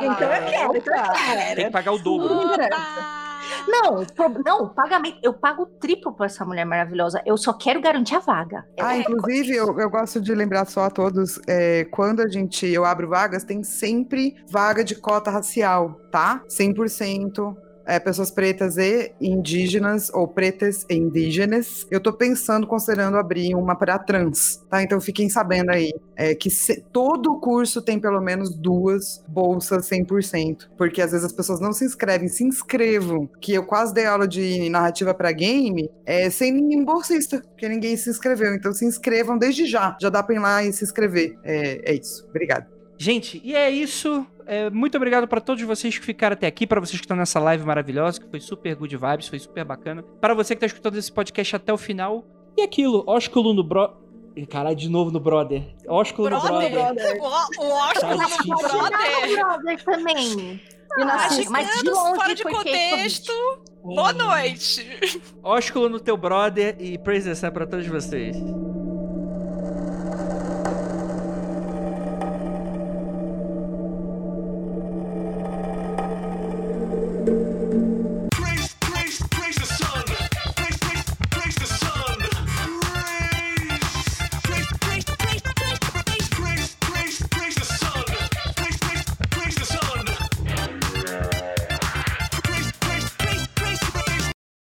Então eu quero, então eu quero. Tem que pagar o dobro. Oba! Não, não, pagamento. Eu pago o triplo pra essa mulher maravilhosa. Eu só quero garantir a vaga. Ah, É, inclusive, eu, eu gosto de lembrar só a todos, é, quando a gente, eu abro vagas, tem sempre vaga de cota racial, tá? 100%. É, pessoas pretas e indígenas, ou pretas e indígenas. Eu tô pensando, considerando abrir uma para trans, tá? Então fiquem sabendo aí é, que se- todo curso tem pelo menos duas bolsas 100%. Porque às vezes as pessoas não se inscrevem, se inscrevam. Que eu quase dei aula de narrativa para game é, sem nenhum bolsista, porque ninguém se inscreveu. Então se inscrevam desde já. Já dá pra ir lá e se inscrever. É, é isso. Obrigada. Gente, e é isso. É, muito obrigado pra todos vocês que ficaram até aqui, pra vocês que estão nessa live maravilhosa, que foi super good vibes, foi super bacana. Para você que tá escutando esse podcast até o final. E aquilo, ósculo no bro... Caralho, de novo no brother. Ósculo no Brother? brother. O, o ósculo Tá. Pode dar brother. no brother também. Ah, mas de longe, fora de contexto. Boa noite. Ósculo no teu brother e praise the sun pra todos vocês.